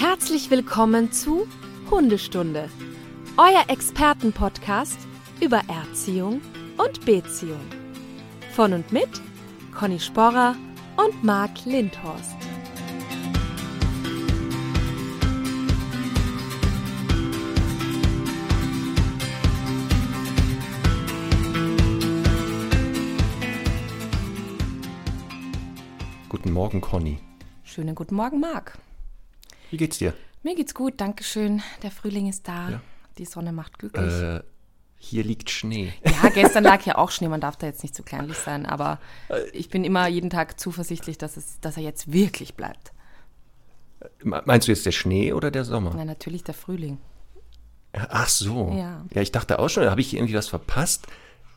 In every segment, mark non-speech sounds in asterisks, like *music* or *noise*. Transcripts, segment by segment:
Herzlich willkommen zu Hundestunde, euer Expertenpodcast über Erziehung und Beziehung. Von und mit Conny Sporrer und Marc Lindhorst. Guten Morgen, Conny. Schönen guten Morgen, Marc. Wie geht's dir? Mir geht's gut, danke schön. Der Frühling ist da. Ja. Die Sonne macht glücklich. Äh, hier liegt Schnee. Ja, gestern lag ja auch Schnee, man darf da jetzt nicht zu kleinlich sein, aber ich bin immer jeden Tag zuversichtlich, dass, es, dass er jetzt wirklich bleibt. Me- Meinst du jetzt der Schnee oder der Sommer? Na, natürlich der Frühling. Ach so. Ja. Ja, ich dachte auch schon, habe ich irgendwie was verpasst?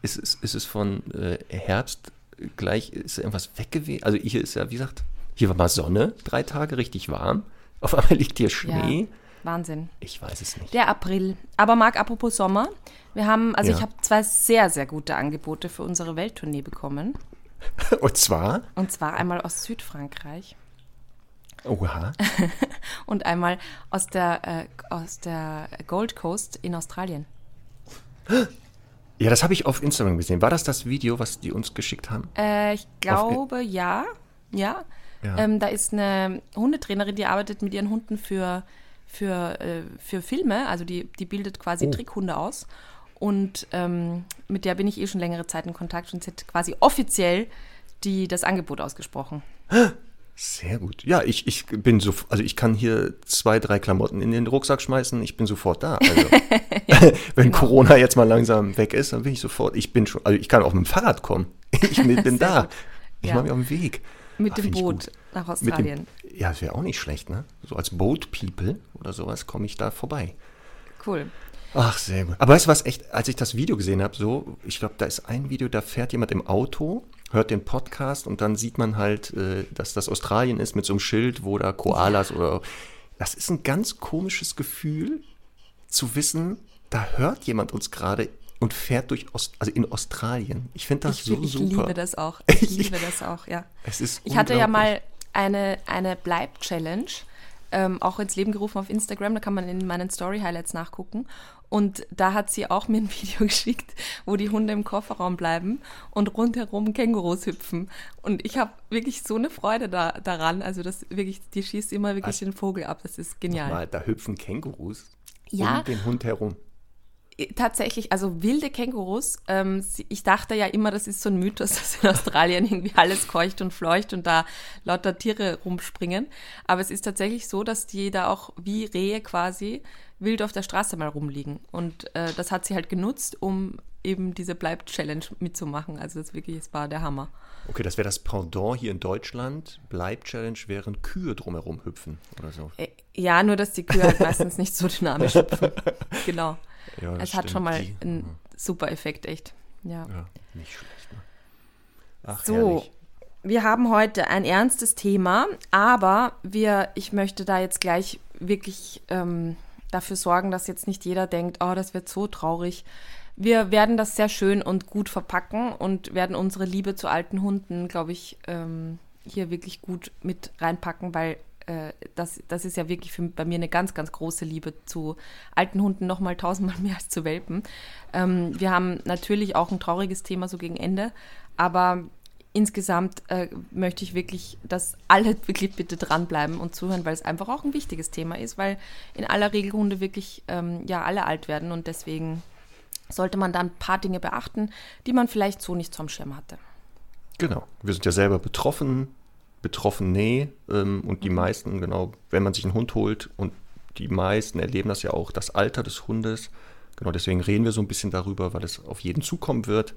Ist es, ist es von äh, Herbst gleich, ist irgendwas weg gewesen? Also hier ist ja, wie gesagt, hier war mal Sonne, drei Tage richtig warm. Auf einmal liegt hier Schnee. Ja, Wahnsinn. Ich weiß es nicht. Der April. Aber Marc, apropos Sommer, wir haben, also Ja. ich habe zwei sehr, sehr gute Angebote für unsere Welttournee bekommen. *laughs* Und zwar, Und zwar einmal aus Südfrankreich oha, *laughs* und einmal aus der, äh, aus der Gold Coast in Australien. ja, das habe ich auf Instagram gesehen. War das das Video, was die uns geschickt haben? Äh, ich glaube, ja. Ja. Ja. Ähm, da ist eine Hundetrainerin, die arbeitet mit ihren Hunden für, für, äh, für Filme. Also die, die bildet quasi Oh. Trickhunde aus. Und ähm, mit der bin ich eh schon längere Zeit in Kontakt und sie hat quasi offiziell die, das Angebot ausgesprochen. Sehr gut. Ja, ich, ich bin so, also ich kann hier zwei, drei Klamotten in den Rucksack schmeißen, ich bin sofort da. Also, *laughs* *laughs* wenn genau. Corona jetzt mal langsam weg ist, dann bin ich sofort, ich bin schon, also ich kann auch mit dem Fahrrad kommen. *laughs* Ich bin bin da. gut. Ich Ja. mache mich auf den Weg. Mit Ah, dem Boot nach Mit dem, Australien. ja, das wäre auch nicht schlecht, ne? So als Boat People oder sowas komme ich da vorbei. Cool. Ach, sehr gut. Aber weißt du was, echt, als ich das Video gesehen habe, so, ich glaube, da ist ein Video, da fährt jemand im Auto, hört den Podcast und dann sieht man halt, äh, dass das Australien ist mit so einem Schild, wo da Koalas oder. Das ist ein ganz komisches Gefühl, zu wissen, da hört jemand uns gerade und fährt durch Ost, also in Australien. Ich finde das Ich, so ich super. liebe das auch. *laughs* Ich liebe das auch, ja. Es ist Ich hatte ja mal eine, eine Bleib-Challenge ähm, auch ins Leben gerufen auf Instagram. Da kann man in meinen Story-Highlights nachgucken. Und da hat sie auch mir ein *laughs* Video geschickt, wo die Hunde im Kofferraum bleiben und rundherum Kängurus hüpfen. Und ich habe wirklich so eine Freude da, daran. Also das wirklich, die schießt immer wirklich Also- den Vogel ab. Das ist genial. Mal, da hüpfen Kängurus Ja. um den Hund herum. Tatsächlich, also wilde Kängurus. Ähm, ich dachte ja immer, das ist so ein Mythos, *laughs* dass in Australien irgendwie alles keucht und fleucht und da lauter Tiere rumspringen. Aber es ist tatsächlich so, dass die da auch wie Rehe quasi wild auf der Straße mal rumliegen. Und äh, das hat sie halt genutzt, um eben diese Bleib-Challenge mitzumachen. Also das wirklich, es war der Hammer. Okay, das wäre das Pendant hier in Deutschland. Bleib-Challenge wären Kühe drumherum hüpfen oder so. Äh, Ja, nur dass die Kühe halt meistens nicht so dynamisch hüpfen. *laughs* Genau. Ja, es hat schon mal einen super Effekt, echt. Ja. Ja, nicht schlecht. Ne? Ach, So, herrlich. wir haben heute ein ernstes Thema, aber wir, ich möchte da jetzt gleich wirklich ähm, dafür sorgen, dass jetzt nicht jeder denkt, oh, das wird so traurig. Wir werden das sehr schön und gut verpacken und werden unsere Liebe zu alten Hunden, glaube ich, ähm, hier wirklich gut mit reinpacken, weil äh, das, das ist ja wirklich für, bei mir eine ganz, ganz große Liebe zu alten Hunden, noch mal tausendmal mehr als zu Welpen. Ähm, wir haben natürlich auch ein trauriges Thema so gegen Ende, aber insgesamt äh, möchte ich wirklich, dass alle *laughs* wirklich bitte dranbleiben und zuhören, weil es einfach auch ein wichtiges Thema ist, weil in aller Regel Hunde wirklich ähm, ja alle alt werden und deswegen sollte man da ein paar Dinge beachten, die man vielleicht so nicht zum Schirm hatte. Genau. Wir sind ja selber betroffen, Betroffene ähm, und die Mhm. meisten, genau, wenn man sich einen Hund holt und die meisten erleben das ja auch, das Alter des Hundes. Genau, deswegen reden wir so ein bisschen darüber, weil es auf jeden zukommen wird.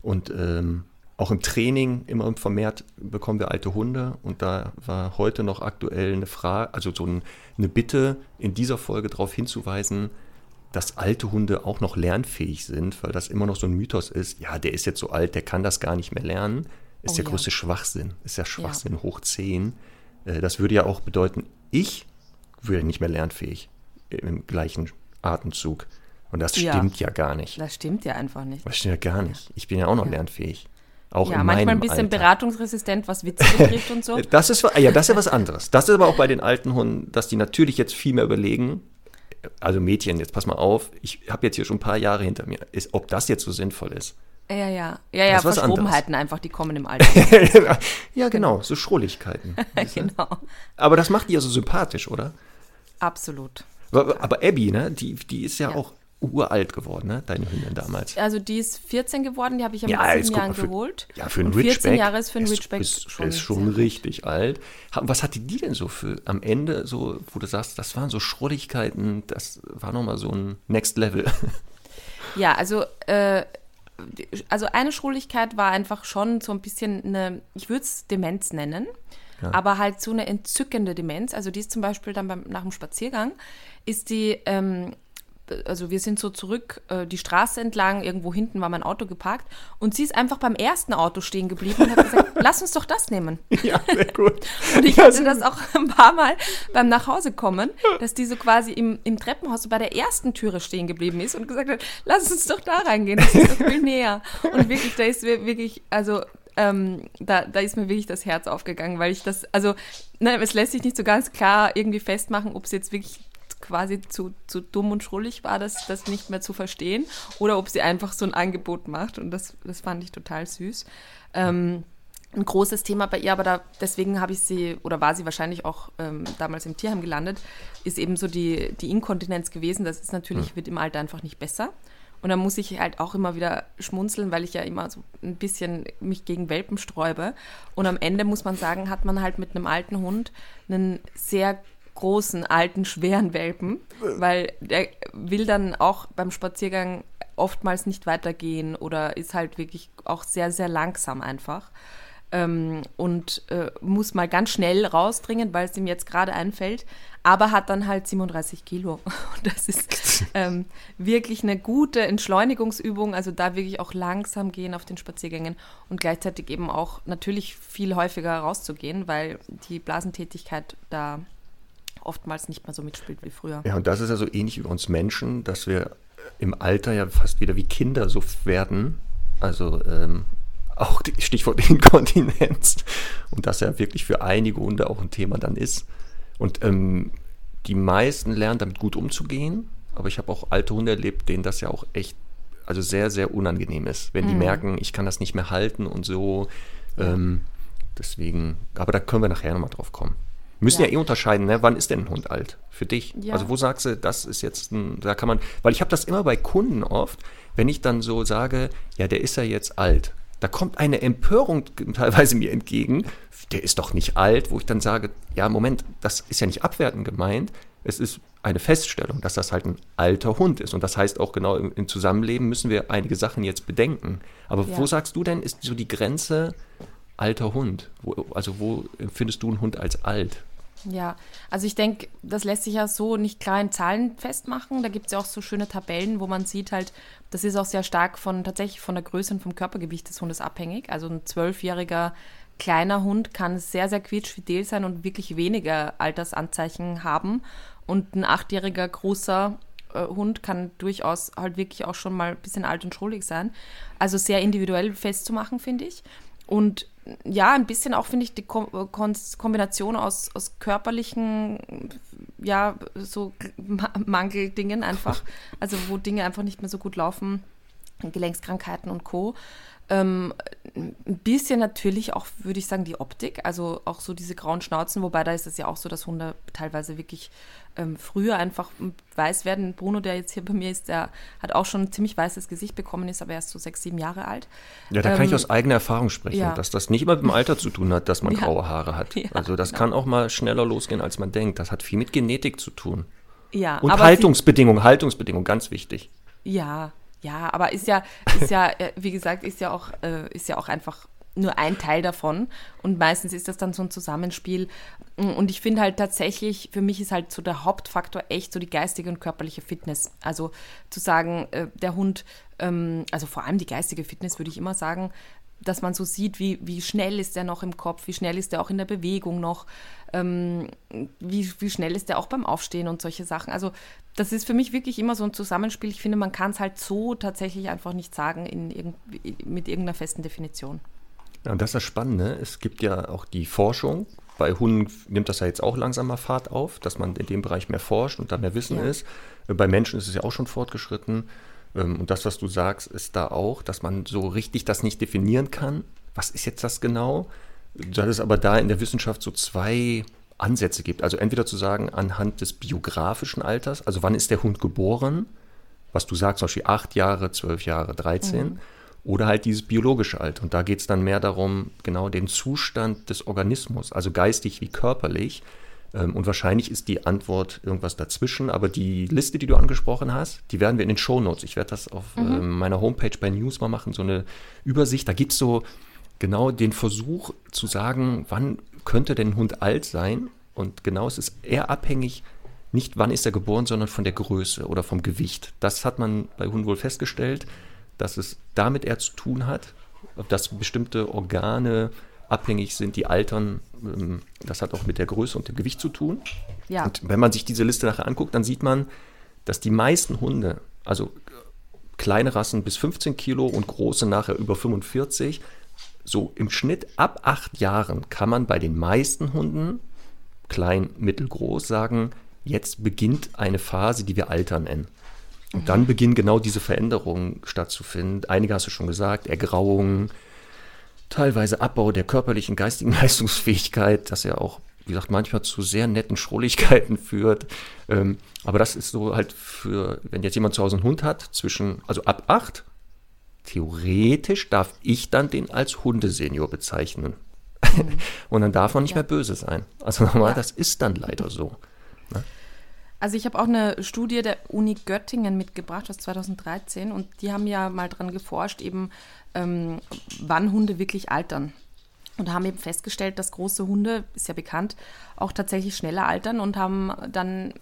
Und ähm, auch im Training immer vermehrt bekommen wir alte Hunde. Und da war heute noch aktuell eine Frage, also so ein, eine Bitte in dieser Folge darauf hinzuweisen, dass alte Hunde auch noch lernfähig sind, weil das immer noch so ein Mythos ist. Ja, der ist jetzt so alt, der kann das gar nicht mehr lernen. Ist Oh der ja. größte Schwachsinn. Ist ja Schwachsinn hoch 10. Äh, Das würde ja auch bedeuten, ich würde nicht mehr lernfähig im gleichen Atemzug. Und das Ja. stimmt ja gar nicht. Das stimmt ja einfach nicht. Das stimmt ja gar nicht. Ich bin ja auch noch lernfähig. Auch ja, manchmal ein bisschen Alter. beratungsresistent, was Witze betrifft und so. *laughs* Das ist, ja, das ist ja was anderes. Das ist aber auch bei den alten Hunden, dass die natürlich jetzt viel mehr überlegen. Also Mädchen, jetzt pass mal auf, ich habe jetzt hier schon ein paar Jahre hinter mir, ist, ob das jetzt so sinnvoll ist. Ja, ja, ja, ja, Verschrobenheiten einfach, die kommen im Alter. *laughs* ja, genau, so Schrulligkeiten. *laughs* genau, Aber das macht die ja so sympathisch, oder? absolut. Aber, aber Abby, ne, die, die ist ja, Ja. auch uralt geworden, ne, deine Hündin damals. Also die ist 14 geworden, die habe ich ja mit Ja, jetzt sieben guck Jahren mal, für- geholt. Ja, für einen Und 14 Ridgeback. Jahre ist für einen Ridgeback ist, schon ist schon richtig alt. Was hatte die denn so für am Ende, so, wo du sagst, das waren so Schrulligkeiten, das war nochmal so ein Next Level. Ja, also, äh, also eine Schrulligkeit war einfach schon so ein bisschen eine, ich würde es Demenz nennen, aber halt so eine entzückende Demenz. Also die ist zum Beispiel dann beim, nach dem Spaziergang, ist die, ähm, also wir sind so zurück äh, die Straße entlang, irgendwo hinten war mein Auto geparkt und sie ist einfach beim ersten Auto stehen geblieben und hat gesagt, *laughs* lass uns doch das nehmen. ja, sehr gut. *laughs* Und ich hatte das auch *laughs* ein paar Mal beim Nachhausekommen, dass die so quasi im, im Treppenhaus so bei der ersten Türe stehen geblieben ist und gesagt hat, lass uns doch da reingehen, das ist doch viel näher. Und wirklich, da ist mir wirklich, also ähm, da, da ist mir wirklich das Herz aufgegangen, weil ich das, also ne, es lässt sich nicht so ganz klar irgendwie festmachen, ob es jetzt wirklich quasi zu, zu dumm und schrullig war, das, das nicht mehr zu verstehen, oder ob sie einfach so ein Angebot macht. Und das, das fand ich total süß. Ähm, ein großes Thema bei ihr, aber da, deswegen habe ich sie, oder war sie wahrscheinlich auch ähm, damals im Tierheim gelandet, ist eben so die, die Inkontinenz gewesen. Das ist natürlich, wird im Alter einfach nicht besser. Und da muss ich halt auch immer wieder schmunzeln, weil ich ja immer so ein bisschen mich gegen Welpen sträube. Und am Ende muss man sagen, hat man halt mit einem alten Hund einen sehr großen, alten, schweren Welpen, weil der will dann auch beim Spaziergang oftmals nicht weitergehen oder ist halt wirklich auch sehr, sehr langsam einfach ähm, und äh, muss mal ganz schnell rausdringen, weil es ihm jetzt gerade einfällt, aber hat dann halt 37 Kilo. *laughs* Und das ist ähm, wirklich eine gute Entschleunigungsübung, also da wirklich auch langsam gehen auf den Spaziergängen und gleichzeitig eben auch natürlich viel häufiger rauszugehen, weil die Blasentätigkeit da oftmals nicht mehr so mitspielt wie früher. Ja, und das ist ja so ähnlich wie bei uns Menschen, dass wir im Alter ja fast wieder wie Kinder so werden. Also ähm, auch die- Stichwort *laughs* Inkontinenz. Und das ja wirklich für einige Hunde auch ein Thema dann ist. Und ähm, die meisten lernen damit gut umzugehen. Aber ich habe auch alte Hunde erlebt, denen das ja auch echt, also sehr, sehr unangenehm ist. Wenn die merken, ich kann das nicht mehr halten und so. Ähm, deswegen, aber da können wir nachher nochmal drauf kommen. Wir müssen ja. Ja. eh unterscheiden, ne? wann ist denn ein Hund alt für dich? Ja. Also wo sagst du, das ist jetzt ein, da kann man, weil ich habe das immer bei Kunden oft, wenn ich dann so sage, ja, der ist ja jetzt alt, da kommt eine Empörung *laughs* teilweise mir entgegen, der ist doch nicht alt, wo ich dann sage, ja, Moment, das ist ja nicht abwertend gemeint, es ist eine Feststellung, dass das halt ein alter Hund ist. Und das heißt auch genau im, im Zusammenleben müssen wir einige Sachen jetzt bedenken. Aber Ja. wo sagst du denn, ist so die Grenze alter Hund? Wo, also wo empfindest du einen Hund als alt? Ja, also ich denke, das lässt sich ja so nicht klar in Zahlen festmachen. Da gibt es ja auch so schöne Tabellen, wo man sieht halt, das ist auch sehr stark von tatsächlich von der Größe und vom Körpergewicht des Hundes abhängig. Also ein zwölfjähriger kleiner Hund kann sehr, sehr quietschfidel sein und wirklich weniger Altersanzeichen haben. Und ein achtjähriger großer äh, Hund kann durchaus halt wirklich auch schon mal ein bisschen alt und schrullig sein. Also sehr individuell festzumachen, finde ich. Und ja, ein bisschen auch, finde ich, die Kom Kombination aus, aus körperlichen, ja, so Ma Mangeldingen einfach, *laughs* also wo Dinge einfach nicht mehr so gut laufen, Gelenkskrankheiten und Co. Ähm, ein bisschen natürlich auch, würde ich sagen, die Optik, also auch so diese grauen Schnauzen, wobei da ist es ja auch so, dass Hunde teilweise wirklich ähm, früher einfach weiß werden. Bruno, der jetzt hier bei mir ist, der hat auch schon ein ziemlich weißes Gesicht bekommen, ist aber erst so sechs, sieben Jahre alt. Ja, da kann ich Ähm, aus eigener Erfahrung sprechen, ja. dass das nicht immer mit dem Alter zu tun hat, dass man *laughs* Ja. graue Haare hat. *laughs* Ja, also das genau. kann auch mal schneller losgehen, als man denkt. Das hat viel mit Genetik zu tun. Ja, Und Haltungsbedingungen, Haltungsbedingungen, ganz wichtig. Ja, ja, aber ist ja, ist ja, äh, wie gesagt, ist ja auch, äh, ist ja auch einfach nur ein Teil davon. Und meistens ist das dann so ein Zusammenspiel. Und ich finde halt tatsächlich, für mich ist halt so der Hauptfaktor echt so die geistige und körperliche Fitness. Also zu sagen, äh, der Hund, ähm, also vor allem die geistige Fitness würde ich immer sagen, dass man so sieht, wie, wie schnell ist er noch im Kopf, wie schnell ist er auch in der Bewegung noch, ähm, wie, wie schnell ist er auch beim Aufstehen und solche Sachen. Also das ist für mich wirklich immer so ein Zusammenspiel. Ich finde, man kann es halt so tatsächlich einfach nicht sagen in irgend, mit irgendeiner festen Definition. Ja, und das ist das Spannende. Es gibt ja auch die Forschung. Bei Hunden nimmt das ja jetzt auch langsam mal Fahrt auf, dass man in dem Bereich mehr forscht und da mehr Wissen ja. ist. Äh, bei Menschen ist es ja auch schon fortgeschritten. Ähm, und das, was du sagst, ist da auch, dass man so richtig das nicht definieren kann. Was ist jetzt das genau? Dass es aber da in der Wissenschaft so zwei Ansätze gibt. Also entweder zu sagen, anhand des biografischen Alters, also wann ist der Hund geboren, was du sagst, zum Beispiel acht Jahre, zwölf Jahre, 13, mhm. Oder halt dieses biologische Alter. Und da geht es dann mehr darum, genau den Zustand des Organismus, also geistig wie körperlich. Ähm, und wahrscheinlich ist die Antwort irgendwas dazwischen, aber die Liste, die du angesprochen hast, die werden wir in den Show Notes. Ich werde das auf mhm. Ähm, meiner Homepage bei News mal machen, so eine Übersicht. Da gibt es so genau den Versuch zu sagen, wann könnte denn ein Hund alt sein? Und genau es ist eher abhängig, nicht wann ist er geboren, sondern von der Größe oder vom Gewicht. Das hat man bei Hunden wohl festgestellt, dass es damit eher zu tun hat, dass bestimmte Organe abhängig sind, die altern. Ähm, das hat auch mit der Größe und dem Gewicht zu tun. Ja. Und wenn man sich diese Liste nachher anguckt, dann sieht man, dass die meisten Hunde, also kleine Rassen bis 15 Kilo und große nachher über 45, so im Schnitt ab acht Jahren kann man bei den meisten Hunden, klein, mittelgroß, sagen, jetzt beginnt eine Phase, die wir Alter nennen. Und dann beginnen genau diese Veränderungen stattzufinden. Einige hast du schon gesagt, Ergrauung, teilweise Abbau der körperlichen, geistigen *laughs* Leistungsfähigkeit, das ja auch, wie gesagt, manchmal zu sehr netten Schrulligkeiten führt. Ähm, aber das ist so halt für, wenn jetzt jemand zu Hause einen Hund hat, zwischen, also ab acht theoretisch darf ich dann den als Hundesenior bezeichnen. Mhm. *laughs* Und dann darf man nicht ja. mehr böse sein. Also nochmal, *laughs* ja. das ist dann leider so. Also ich habe auch eine Studie der Uni Göttingen mitgebracht aus 2013 und die haben ja mal dran geforscht, eben ähm, wann Hunde wirklich altern. Und haben eben festgestellt, dass große Hunde, ist ja bekannt, auch tatsächlich schneller altern und haben dann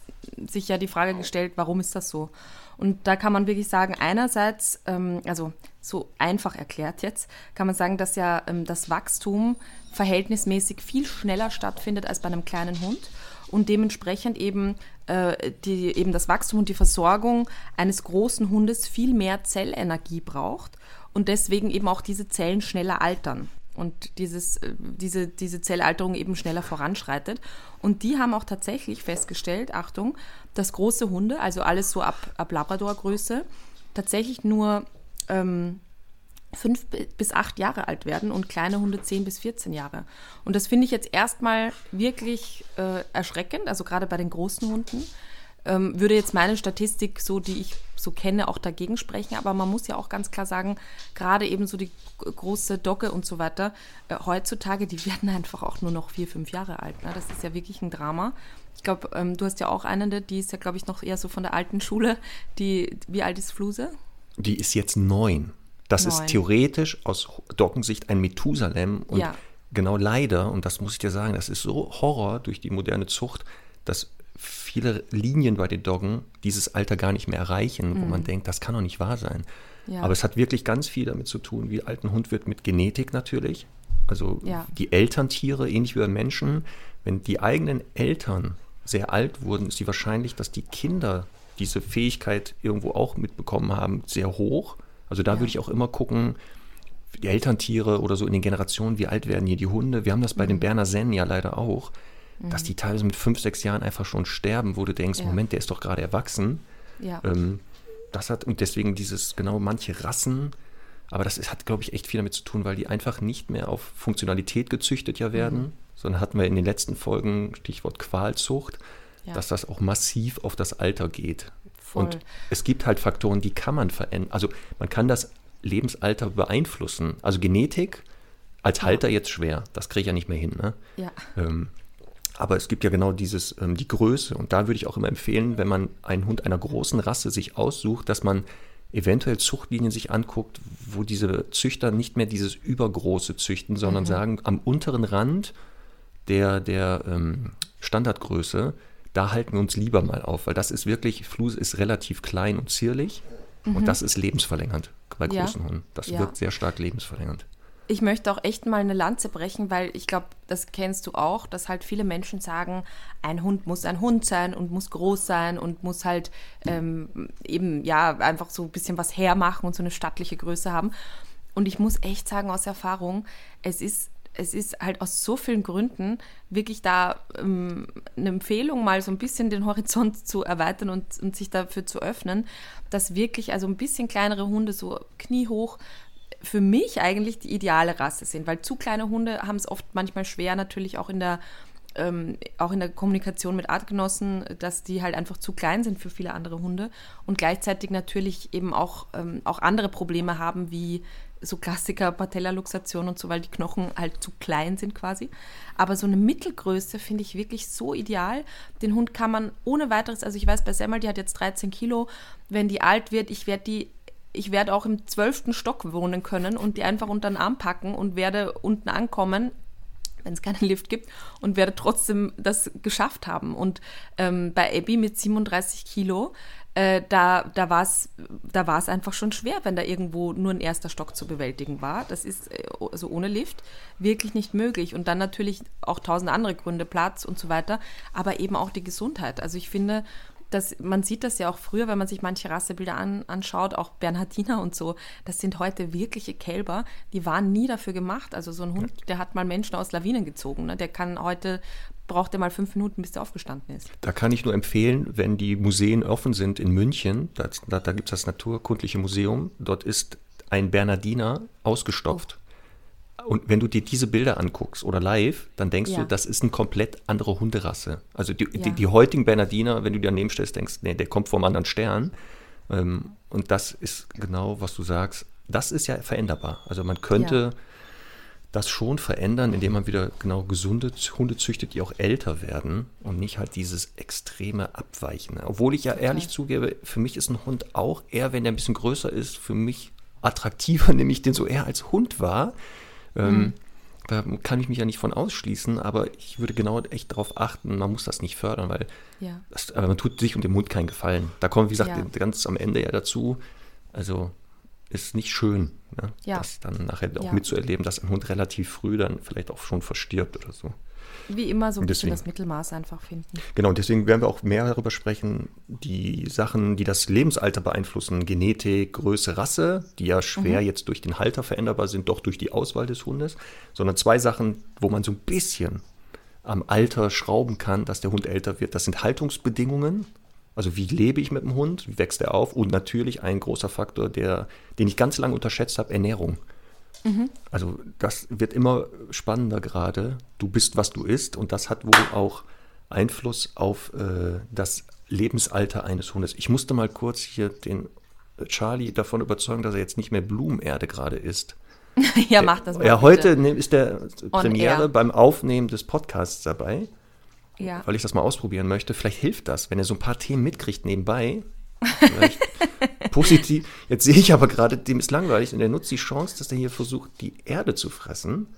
sich ja die Frage gestellt, warum ist das so? Und da kann man wirklich sagen, einerseits, ähm, also so einfach erklärt jetzt, kann man sagen, dass ja ähm, das Wachstum verhältnismäßig viel schneller stattfindet als bei einem kleinen Hund und dementsprechend eben, äh, die, eben das Wachstum und die Versorgung eines großen Hundes viel mehr Zellenergie braucht und deswegen eben auch diese Zellen schneller altern und dieses, äh, diese, diese Zellalterung eben schneller voranschreitet. Und die haben auch tatsächlich festgestellt, Achtung, dass große Hunde, also alles so ab, ab Labrador-Größe, tatsächlich nur ähm, fünf bis acht Jahre alt werden und kleine Hunde zehn bis 14 Jahre. Und das finde ich jetzt erstmal wirklich äh, erschreckend, also gerade bei den großen Hunden. Ähm, würde jetzt meine Statistik, so die ich so kenne, auch dagegen sprechen. Aber man muss ja auch ganz klar sagen, gerade eben so die große Dogge und so weiter, äh, heutzutage, die werden einfach auch nur noch vier, fünf Jahre alt. Ne? Das ist ja wirklich ein Drama. Ich glaube, ähm, du hast ja auch eine, die ist ja, glaube ich, noch eher so von der alten Schule. Die, wie alt ist Fluse? Die ist jetzt neun. Das neun. ist theoretisch aus Doggensicht ein Methusalem. Und ja. genau leider, und das muss ich dir sagen, das ist so Horror durch die moderne Zucht, dass viele Linien bei den Doggen dieses Alter gar nicht mehr erreichen, mhm. wo man denkt, das kann doch nicht wahr sein. Ja. Aber es hat wirklich ganz viel damit zu tun, wie alt ein Hund wird mit Genetik natürlich. Also ja. die Elterntiere, ähnlich wie bei Menschen, wenn die eigenen Eltern sehr alt wurden, ist die Wahrscheinlichkeit, dass die Kinder diese Fähigkeit irgendwo auch mitbekommen haben, sehr hoch. Also da ja. würde ich auch immer gucken, die Elterntiere oder so in den Generationen, wie alt werden hier die Hunde. Wir haben das bei mhm. den Berner Sennen ja leider auch dass die teilweise mit fünf, sechs Jahren einfach schon sterben, wo du denkst, ja. Moment, der ist doch gerade erwachsen. Ja. Ähm, das hat, und deswegen dieses, genau, manche Rassen, aber das ist, hat, glaube ich, echt viel damit zu tun, weil die einfach nicht mehr auf Funktionalität gezüchtet ja werden, mhm. sondern hatten wir in den letzten Folgen, Stichwort Qualzucht, ja. dass das auch massiv auf das Alter geht. Voll. Und es gibt halt Faktoren, die kann man verändern. Also man kann das Lebensalter beeinflussen. Also Genetik als Halter jetzt schwer, das kriege ich ja nicht mehr hin. Ne? Ja. Ähm, aber es gibt ja genau dieses, ähm, die Größe. Und da würde ich auch immer empfehlen, wenn man einen Hund einer großen Rasse sich aussucht, dass man eventuell Zuchtlinien sich anguckt, wo diese Züchter nicht mehr dieses übergroße züchten, sondern mhm. sagen, am unteren Rand der, der ähm, Standardgröße, da halten wir uns lieber mal auf, weil das ist wirklich, Flus ist relativ klein und zierlich mhm. und das ist lebensverlängernd bei großen ja. Hunden. Das ja. wirkt sehr stark lebensverlängernd ich möchte auch echt mal eine Lanze brechen, weil ich glaube, das kennst du auch, dass halt viele Menschen sagen, ein Hund muss ein Hund sein und muss groß sein und muss halt ähm, eben, ja, einfach so ein bisschen was hermachen und so eine stattliche Größe haben. und ich muss echt sagen aus Erfahrung, es ist es ist halt aus so vielen Gründen wirklich da ähm, eine Empfehlung, mal so ein bisschen den Horizont zu erweitern und, und sich dafür zu öffnen, dass wirklich also ein bisschen kleinere Hunde so kniehoch für mich eigentlich die ideale Rasse sind, weil zu kleine Hunde haben es oft manchmal schwer, natürlich auch in der ähm, auch in der Kommunikation mit Artgenossen, dass die halt einfach zu klein sind für viele andere Hunde und gleichzeitig natürlich eben auch, ähm, auch andere Probleme haben, wie so Klassiker, Patellaluxation und so, weil die Knochen halt zu klein sind quasi. Aber so eine Mittelgröße finde ich wirklich so ideal. Den Hund kann man ohne weiteres, also ich weiß bei Semmel, die hat jetzt 13 Kilo, wenn die alt wird, ich werde die ich werde auch im zwölften Stock wohnen können und die einfach unter den Arm packen und werde unten ankommen, wenn es keinen Lift gibt, und werde trotzdem das geschafft haben. Und ähm, bei Abby mit 37 Kilo, äh, da, da war es da war's einfach schon schwer, wenn da irgendwo nur ein erster Stock zu bewältigen war. Das ist äh, also ohne Lift wirklich nicht möglich. Und dann natürlich auch tausend andere Gründe, Platz und so weiter, aber eben auch die Gesundheit. Also ich finde, dass man sieht das ja auch früher, wenn man sich manche Rassebilder an, anschaut, auch Bernhardiner und so, das sind heute wirkliche Kälber, die waren nie dafür gemacht. Also so ein Hund, der hat mal Menschen aus Lawinen gezogen, ne? der kann heute braucht er mal fünf Minuten, bis er aufgestanden ist. Da kann ich nur empfehlen, wenn die Museen offen sind in München, da, da, da gibt es das Naturkundliche Museum, dort ist ein Bernardiner ausgestopft. Oh. Und wenn du dir diese Bilder anguckst oder live, dann denkst ja. du, das ist eine komplett andere Hunderasse. Also die, ja. die, die, heutigen Bernardiner, wenn du dir daneben stellst, denkst, nee, der kommt vom anderen Stern. Ähm, und das ist genau, was du sagst. Das ist ja veränderbar. Also man könnte ja. Das schon verändern, indem man wieder genau gesunde Hunde züchtet, die auch älter werden und nicht halt dieses extreme Abweichen. Obwohl ich ja okay. ehrlich zugebe, für mich ist ein Hund auch eher, wenn der ein bisschen größer ist, für mich attraktiver, *laughs* nämlich den so eher als Hund war ähm, mhm. Da kann ich mich ja nicht von ausschließen, aber ich würde genau echt darauf achten, man muss das nicht fördern, weil ja. das, man tut sich und dem Hund keinen Gefallen. Da kommt, wie gesagt, ja. ganz am Ende ja dazu. Also ist nicht schön, ne? ja. das dann nachher auch mitzuerleben, dass ein Hund relativ früh dann vielleicht auch schon verstirbt oder so. Wie immer so ein deswegen, bisschen das Mittelmaß einfach finden. Genau, und deswegen werden wir auch mehr darüber sprechen, die Sachen, die das Lebensalter beeinflussen, Genetik, Größe, Rasse, die ja schwer mhm. jetzt durch den Halter veränderbar sind, doch durch die Auswahl des Hundes, sondern zwei Sachen, wo man so ein bisschen am Alter schrauben kann, dass der Hund älter wird. Das sind Haltungsbedingungen, also wie lebe ich mit dem Hund, wie wächst er auf und natürlich ein großer Faktor, der, den ich ganz lange unterschätzt habe, Ernährung. Mhm. Also das wird immer spannender gerade. Du bist, was du isst und das hat wohl auch Einfluss auf äh, das Lebensalter eines Hundes. Ich musste mal kurz hier den Charlie davon überzeugen, dass er jetzt nicht mehr Blumenerde gerade isst. *laughs* ja, mach das mal. Ja, heute bitte. ist der Premiere beim Aufnehmen des Podcasts dabei. Ja. Weil ich das mal ausprobieren möchte. Vielleicht hilft das, wenn er so ein paar Themen mitkriegt nebenbei. *laughs* Positiv. Jetzt sehe ich aber gerade, dem ist langweilig und er nutzt die Chance, dass er hier versucht, die Erde zu fressen.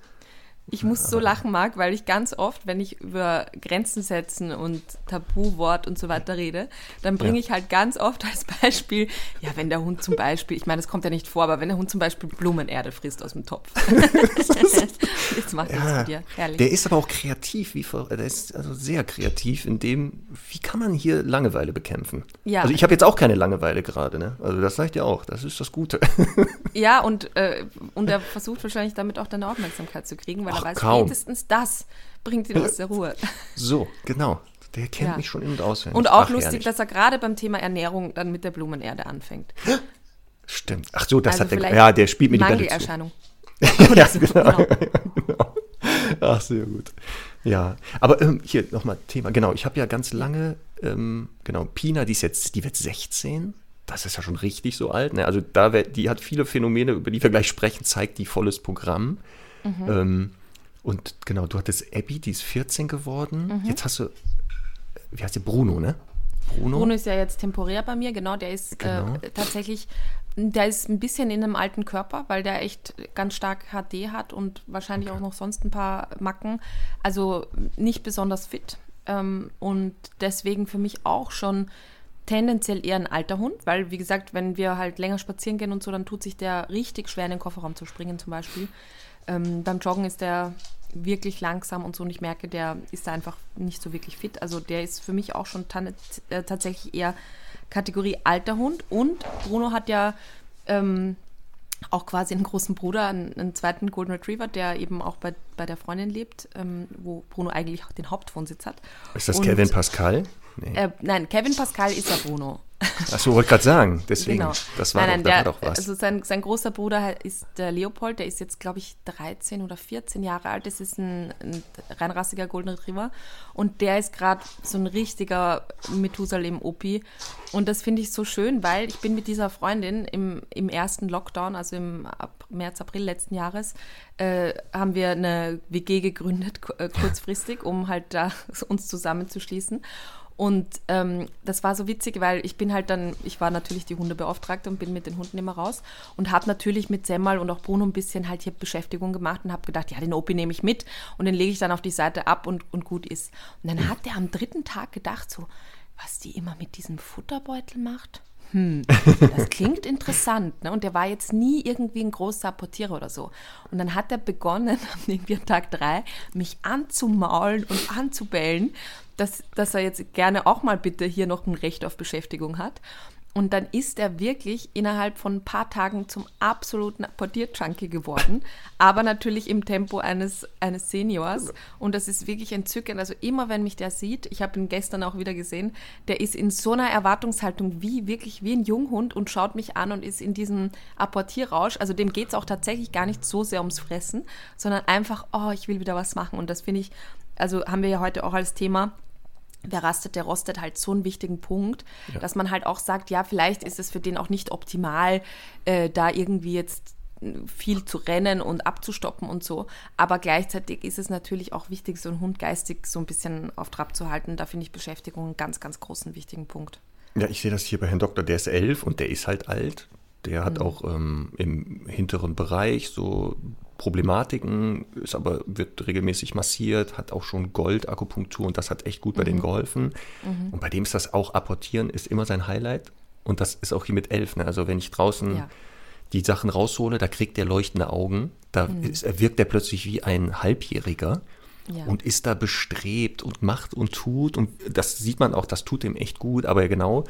Ich muss so lachen, Marc, weil ich ganz oft, wenn ich über Grenzen setzen und Tabuwort und so weiter rede, dann bringe ja. ich halt ganz oft als Beispiel, ja, wenn der Hund zum Beispiel, ich meine, das kommt ja nicht vor, aber wenn der Hund zum Beispiel Blumenerde frisst aus dem Topf. *laughs* Jetzt macht ja, das dir. Herrlich. Der ist aber auch kreativ, wie der ist also sehr kreativ in dem, wie kann man hier Langeweile bekämpfen? Ja. Also ich habe jetzt auch keine Langeweile gerade, ne? Also das sagt ja auch, das ist das Gute. ja, und, äh, und er versucht wahrscheinlich damit auch deine Aufmerksamkeit zu kriegen, weil Ach, er weiß, kaum. spätestens das bringt ihn aus der Ruhe. *laughs* So, genau. Der kennt ja. mich schon in- und auswendig. Und auch Ach, lustig, herrlich. dass er gerade beim Thema Ernährung dann mit der Blumenerde anfängt. *gasps* Stimmt. Ach so, das also hat der. Ja, der spielt mir die Bälle Erscheinung. *laughs* ja, genau. genau. *laughs* Ach, sehr gut. Ja, aber ähm, hier nochmal Thema. Genau, ich habe ja ganz lange, ähm, genau, Pina, die ist jetzt, die wird 16. Das ist ja schon richtig so alt. Ne? Also da wär, die hat viele Phänomene, über die wir gleich sprechen, zeigt die volles Programm. Mhm. Ähm, und genau, du hattest Abby, die ist 14 geworden. Mhm. Jetzt hast du, wie heißt der, Bruno, ne? Bruno? Bruno ist ja jetzt temporär bei mir, genau. Der ist äh, genau. Äh, tatsächlich, der ist ein bisschen in einem alten Körper, weil der echt ganz stark HD hat und wahrscheinlich okay. auch noch sonst ein paar Macken. Also nicht besonders fit. Ähm, und deswegen für mich auch schon tendenziell eher ein alter Hund, weil wie gesagt, wenn wir halt länger spazieren gehen und so, dann tut sich der richtig schwer in den Kofferraum zu springen zum Beispiel. Ähm, beim Joggen ist der wirklich langsam und so und ich merke, der ist da einfach nicht so wirklich fit. Also der ist für mich auch schon äh, tatsächlich eher Kategorie alter Hund und Bruno hat ja ähm, auch quasi einen großen Bruder, einen, einen, zweiten Golden Retriever, der eben auch bei, bei der Freundin lebt, ähm, wo Bruno eigentlich den Hauptwohnsitz hat. Ist das Und, Kevin Pascal? Nee. Äh, nein, Kevin Pascal ist ja Bruno. Achso, wollte gerade sagen. Deswegen, genau. das war, nein, nein, doch, der, war doch was. Also sein, sein großer Bruder ist der Leopold, der ist jetzt, glaube ich, 13 oder 14 Jahre alt. Das ist ein, ein reinrassiger Golden Retriever. Und der ist gerade so ein richtiger Methusalem-Opi. Und das finde ich so schön, weil ich bin mit dieser Freundin im, im ersten Lockdown, also im März, April letzten Jahres, äh, haben wir eine WG gegründet, äh, kurzfristig, um halt da *laughs* uns zusammenzuschließen. Und ähm, das war so witzig, weil ich bin halt dann, ich war natürlich die Hundebeauftragte und bin mit den Hunden immer raus und habe natürlich mit Semmel und auch Bruno ein bisschen halt hier Beschäftigung gemacht und habe gedacht, ja, den Opi nehme ich mit und den lege ich dann auf die Seite ab und, und gut ist. Und dann hat der am dritten Tag gedacht, so, was die immer mit diesem Futterbeutel macht. Hm, das klingt interessant. Ne? Und der war jetzt nie irgendwie ein großer Portierer oder so. Und dann hat er begonnen, *laughs* irgendwie an Tag drei, mich anzumaulen und anzubellen dass, dass er jetzt gerne auch mal bitte hier noch ein Recht auf Beschäftigung hat. Und dann ist er wirklich innerhalb von ein paar Tagen zum absoluten Portierjunkie geworden, aber natürlich im Tempo eines, eines Seniors. Und das ist wirklich entzückend. Also immer, wenn mich der sieht, ich habe ihn gestern auch wieder gesehen, der ist in so einer Erwartungshaltung wie wirklich wie ein Junghund und schaut mich an und ist in diesem Apportierrausch. Also dem geht es auch tatsächlich gar nicht so sehr ums Fressen, sondern einfach, oh, ich will wieder was machen. Und das finde ich, also haben wir ja heute auch als Thema, wer rastet, der rostet halt so einen wichtigen Punkt, ja. dass man halt auch sagt, ja, vielleicht ist es für den auch nicht optimal, äh, da irgendwie jetzt viel zu rennen und abzustoppen und so. Aber gleichzeitig ist es natürlich auch wichtig, so einen Hund geistig so ein bisschen auf Trab zu halten. Da finde ich Beschäftigung einen ganz, ganz großen wichtigen Punkt. Ja, ich sehe das hier bei Herrn Doktor, der ist elf und der ist halt alt. Der hat mhm. auch ähm, im hinteren Bereich so Problematiken, ist aber, wird regelmäßig massiert, hat auch schon Gold-Akupunktur und das hat echt gut bei mhm. dem geholfen. Mhm. Und bei dem ist das auch Apportieren, ist immer sein Highlight. Und das ist auch hier mit elf. Ne? Also wenn ich draußen ja. die Sachen raushole, da kriegt der leuchtende Augen. Da mhm. ist, wirkt er plötzlich wie ein Halbjähriger. Ja. und ist da bestrebt und macht und tut. Und das sieht man auch, das tut ihm echt gut. Aber genau,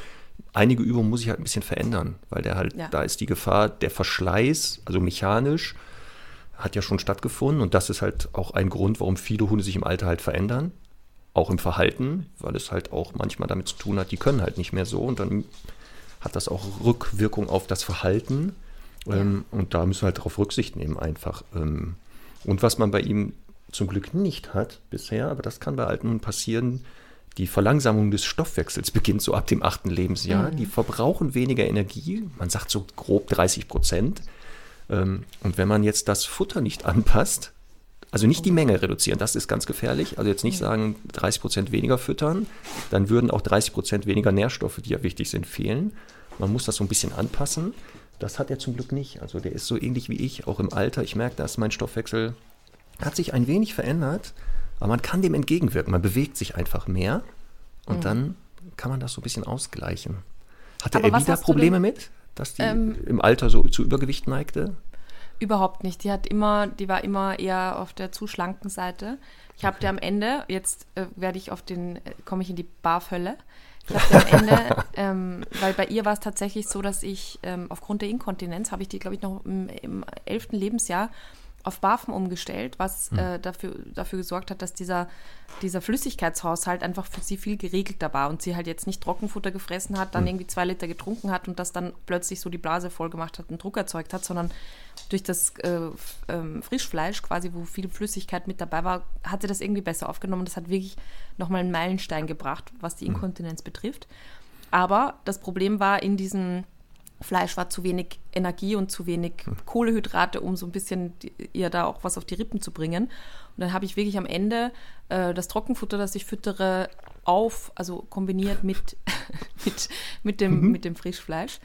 einige Übungen muss ich halt ein bisschen verändern, weil der halt, ja. da ist die Gefahr, der Verschleiß, also mechanisch, hat ja schon stattgefunden und das ist halt auch ein Grund, warum viele Hunde sich im Alter halt verändern, auch im Verhalten, weil es halt auch manchmal damit zu tun hat, die können halt nicht mehr so und dann hat das auch Rückwirkung auf das Verhalten ja. ähm, und da müssen wir halt darauf Rücksicht nehmen einfach. Ähm, und was man bei ihm zum Glück nicht hat bisher, aber das kann bei alten Hunden passieren, die Verlangsamung des Stoffwechsels *laughs* beginnt so ab dem achten Lebensjahr. Mhm. Die verbrauchen weniger Energie, man sagt so grob 30 Prozent. Ähm, und wenn man jetzt das Futter nicht anpasst, also nicht die Menge reduzieren, das ist ganz gefährlich. Also jetzt nicht sagen 30 Prozent weniger füttern, dann würden auch 30 Prozent weniger Nährstoffe, die ja wichtig sind, fehlen. Man muss das so ein bisschen anpassen. Das hat er zum Glück nicht. Also der ist so ähnlich wie ich, auch im Alter. Ich merke, dass mein Stoffwechsel hat sich ein wenig verändert, aber man kann dem entgegenwirken. Man bewegt sich einfach mehr und mhm. dann kann man das so ein bisschen ausgleichen. Hatte aber er wieder Probleme mit? Dass die ähm, im Alter so zu Übergewicht neigte? Überhaupt nicht. Die hat immer, die war immer eher auf der zu schlanken Seite. Ich habe okay. dir am Ende, jetzt äh, werde ich auf den, äh, komme ich in die Barfölle. Ich habe am Ende, *laughs* ähm, weil bei ihr war es tatsächlich so, dass ich ähm, aufgrund der Inkontinenz habe ich die, glaube ich, noch im elften Lebensjahr auf Barfen umgestellt, was hm. äh, dafür, dafür gesorgt hat, dass dieser, dieser Flüssigkeitshaushalt einfach für sie viel geregelter war und sie halt jetzt nicht Trockenfutter gefressen hat, dann hm. irgendwie zwei Liter getrunken hat und das dann plötzlich so die Blase voll gemacht hat und Druck erzeugt hat, sondern durch das äh, ähm, Frischfleisch quasi, wo viel Flüssigkeit mit dabei war, hat sie das irgendwie besser aufgenommen. Das hat wirklich nochmal einen Meilenstein gebracht, was die hm. Inkontinenz hm. betrifft. Aber das Problem war in diesen Fleisch war zu wenig Energie und zu wenig hm. Kohlehydrate, um so ein bisschen ihr da auch was auf die Rippen zu bringen. Und dann habe ich wirklich am Ende äh, das Trockenfutter, das ich füttere, auf, also kombiniert mit, *laughs* mit, mit, dem, mhm. mit dem Frischfleisch.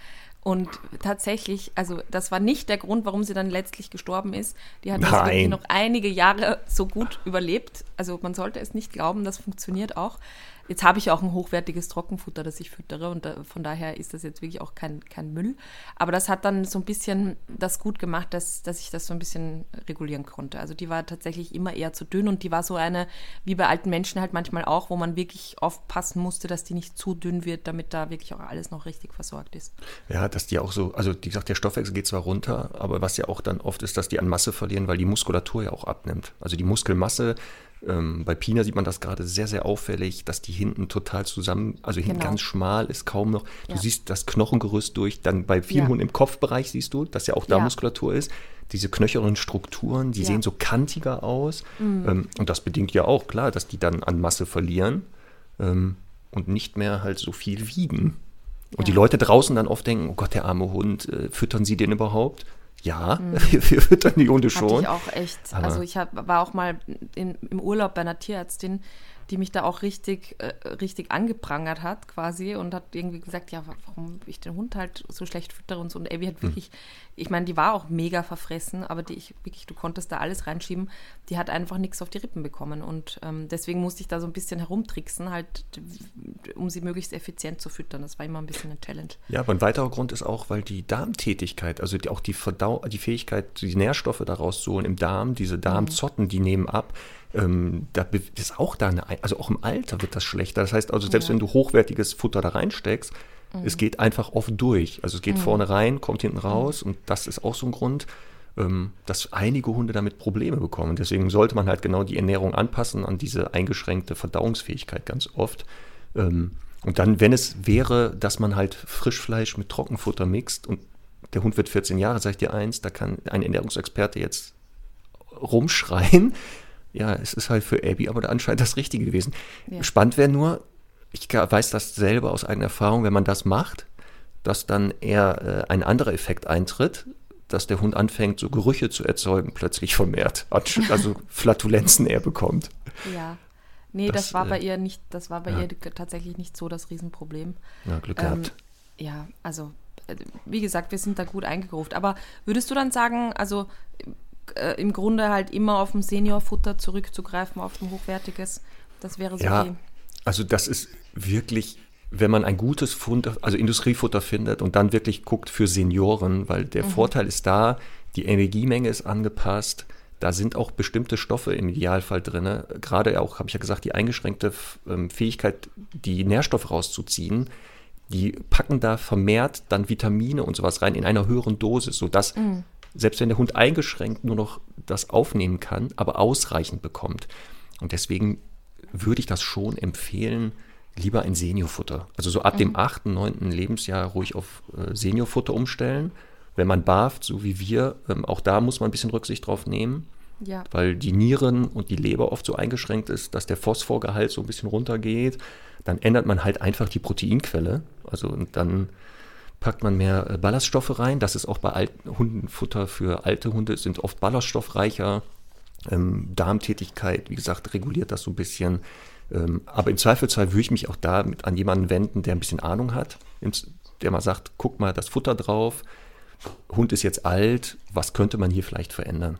Und tatsächlich, also das war nicht der Grund, warum sie dann letztlich gestorben ist. Die hat wirklich noch einige Jahre so gut überlebt. Also man sollte es nicht glauben, das funktioniert auch. Jetzt habe ich auch ein hochwertiges Trockenfutter, das ich füttere und da, von daher ist das jetzt wirklich auch kein, kein Müll. Aber das hat dann so ein bisschen das gut gemacht, dass, dass ich das so ein bisschen regulieren konnte. Also die war tatsächlich immer eher zu dünn und die war so eine, wie bei alten Menschen halt manchmal auch, wo man wirklich aufpassen musste, dass die nicht zu dünn wird, damit da wirklich auch alles noch richtig versorgt ist. Ja, dass die auch so, also wie gesagt, der Stoffwechsel geht zwar runter, aber was ja auch dann oft ist, dass die an Masse verlieren, weil die Muskulatur ja auch abnimmt. Also die Muskelmasse, ähm, bei Pina sieht man das gerade sehr, sehr auffällig, dass die hinten total zusammen, also hinten Genau. ganz schmal ist, kaum noch. Du Ja. siehst das Knochengerüst durch, dann bei vielen Ja. Hunden im Kopfbereich siehst du, dass ja auch da Ja. Muskulatur ist. Diese knöchernen Strukturen, die. Mhm. sehen so kantiger aus. Ähm, und das bedingt ja auch, klar, dass die dann an Masse verlieren ähm, und nicht mehr halt so viel wiegen. Und die. Leute draußen dann oft denken, oh Gott, der arme Hund, äh, füttern sie den überhaupt? Ja, *laughs* wir, wir füttern die Hunde Mhm. Hatte schon. ich auch echt. Aber- also ich hab, war auch mal in, im Urlaub bei einer Tierärztin, die mich da auch richtig, äh, richtig angeprangert hat quasi und hat irgendwie gesagt, ja, warum ich den Hund halt so schlecht füttere und so. Und Abby Hm. hat wirklich, ich meine, die war auch mega verfressen, aber die ich wirklich, du konntest da alles reinschieben. Die hat einfach nichts auf die Rippen bekommen und ähm, deswegen musste ich da so ein bisschen herumtricksen, halt, um sie möglichst effizient zu füttern. Das war immer ein bisschen eine Challenge. Ja, aber ein weiterer Grund ist auch, weil die Darmtätigkeit, also die, auch die, Verdau die Fähigkeit, die Nährstoffe daraus zu holen im Darm, diese Darmzotten, die nehmen ab. Ähm, da ist auch da eine, Ein- also auch im Alter wird das schlechter. Das heißt also, selbst Ja. wenn du hochwertiges Futter da reinsteckst, es geht einfach oft durch. Also es geht vorne rein, kommt hinten raus und das ist auch so ein Grund, ähm, dass einige Hunde damit Probleme bekommen. Deswegen sollte man halt genau die Ernährung anpassen an diese eingeschränkte Verdauungsfähigkeit ganz oft. Ähm, und dann, wenn es wäre, dass man halt Frischfleisch mit Trockenfutter mixt und der Hund wird 14 Jahre, sag ich dir eins, da kann ein Ernährungsexperte jetzt rumschreien. Ja, es ist halt für Abby aber anscheinend das Richtige gewesen. Ja. Spannend wäre nur, ich weiß das selber aus eigener Erfahrung, wenn man das macht, dass dann eher äh, ein anderer Effekt eintritt, dass der Hund anfängt, so Gerüche zu erzeugen, plötzlich vermehrt. Also *laughs* Flatulenzen er bekommt. Ja. Nee, das, Das, war äh, bei ihr nicht, das war bei ja. ihr tatsächlich nicht so das Riesenproblem. Ja, Glück Ähm, gehabt. ja, also äh, wie gesagt, wir sind da gut eingegruft. Aber würdest du dann sagen, also äh, im Grunde halt immer auf dem Seniorfutter zurückzugreifen, auf ein hochwertiges, das wäre so Ja, die. also das ist wirklich, wenn man ein gutes Futter, also Industriefutter findet und dann wirklich guckt für Senioren, weil der Vorteil ist da, die Energiemenge ist angepasst, da sind auch bestimmte Stoffe im Idealfall drin. Gerade auch, habe ich ja gesagt, die eingeschränkte ähm, Fähigkeit, die Nährstoffe rauszuziehen, die packen da vermehrt dann Vitamine und sowas rein in einer höheren Dosis, sodass selbst wenn der Hund eingeschränkt nur noch das aufnehmen kann, aber ausreichend bekommt. Und deswegen würde ich das schon empfehlen, lieber ein Seniorfutter. Also so ab dem 8., 9. Lebensjahr ruhig auf äh, Seniorfutter umstellen. Wenn man barft, so wie wir, ähm, auch da muss man ein bisschen Rücksicht drauf nehmen, Ja, weil die Nieren und die Leber oft so eingeschränkt ist, dass der Phosphorgehalt so ein bisschen runtergeht. Dann ändert man halt einfach die Proteinquelle. Also und dann packt man mehr äh, Ballaststoffe rein. Das ist auch bei alten Hundenfutter für alte Hunde, sind oft ballaststoffreicher. Ähm, Darmtätigkeit, wie gesagt, reguliert das so ein bisschen. Ähm, aber im Zweifelsfall würde ich mich auch da mit an jemanden wenden, der ein bisschen Ahnung hat, der mal sagt, guck mal das Futter drauf, Hund ist jetzt alt, was könnte man hier vielleicht verändern?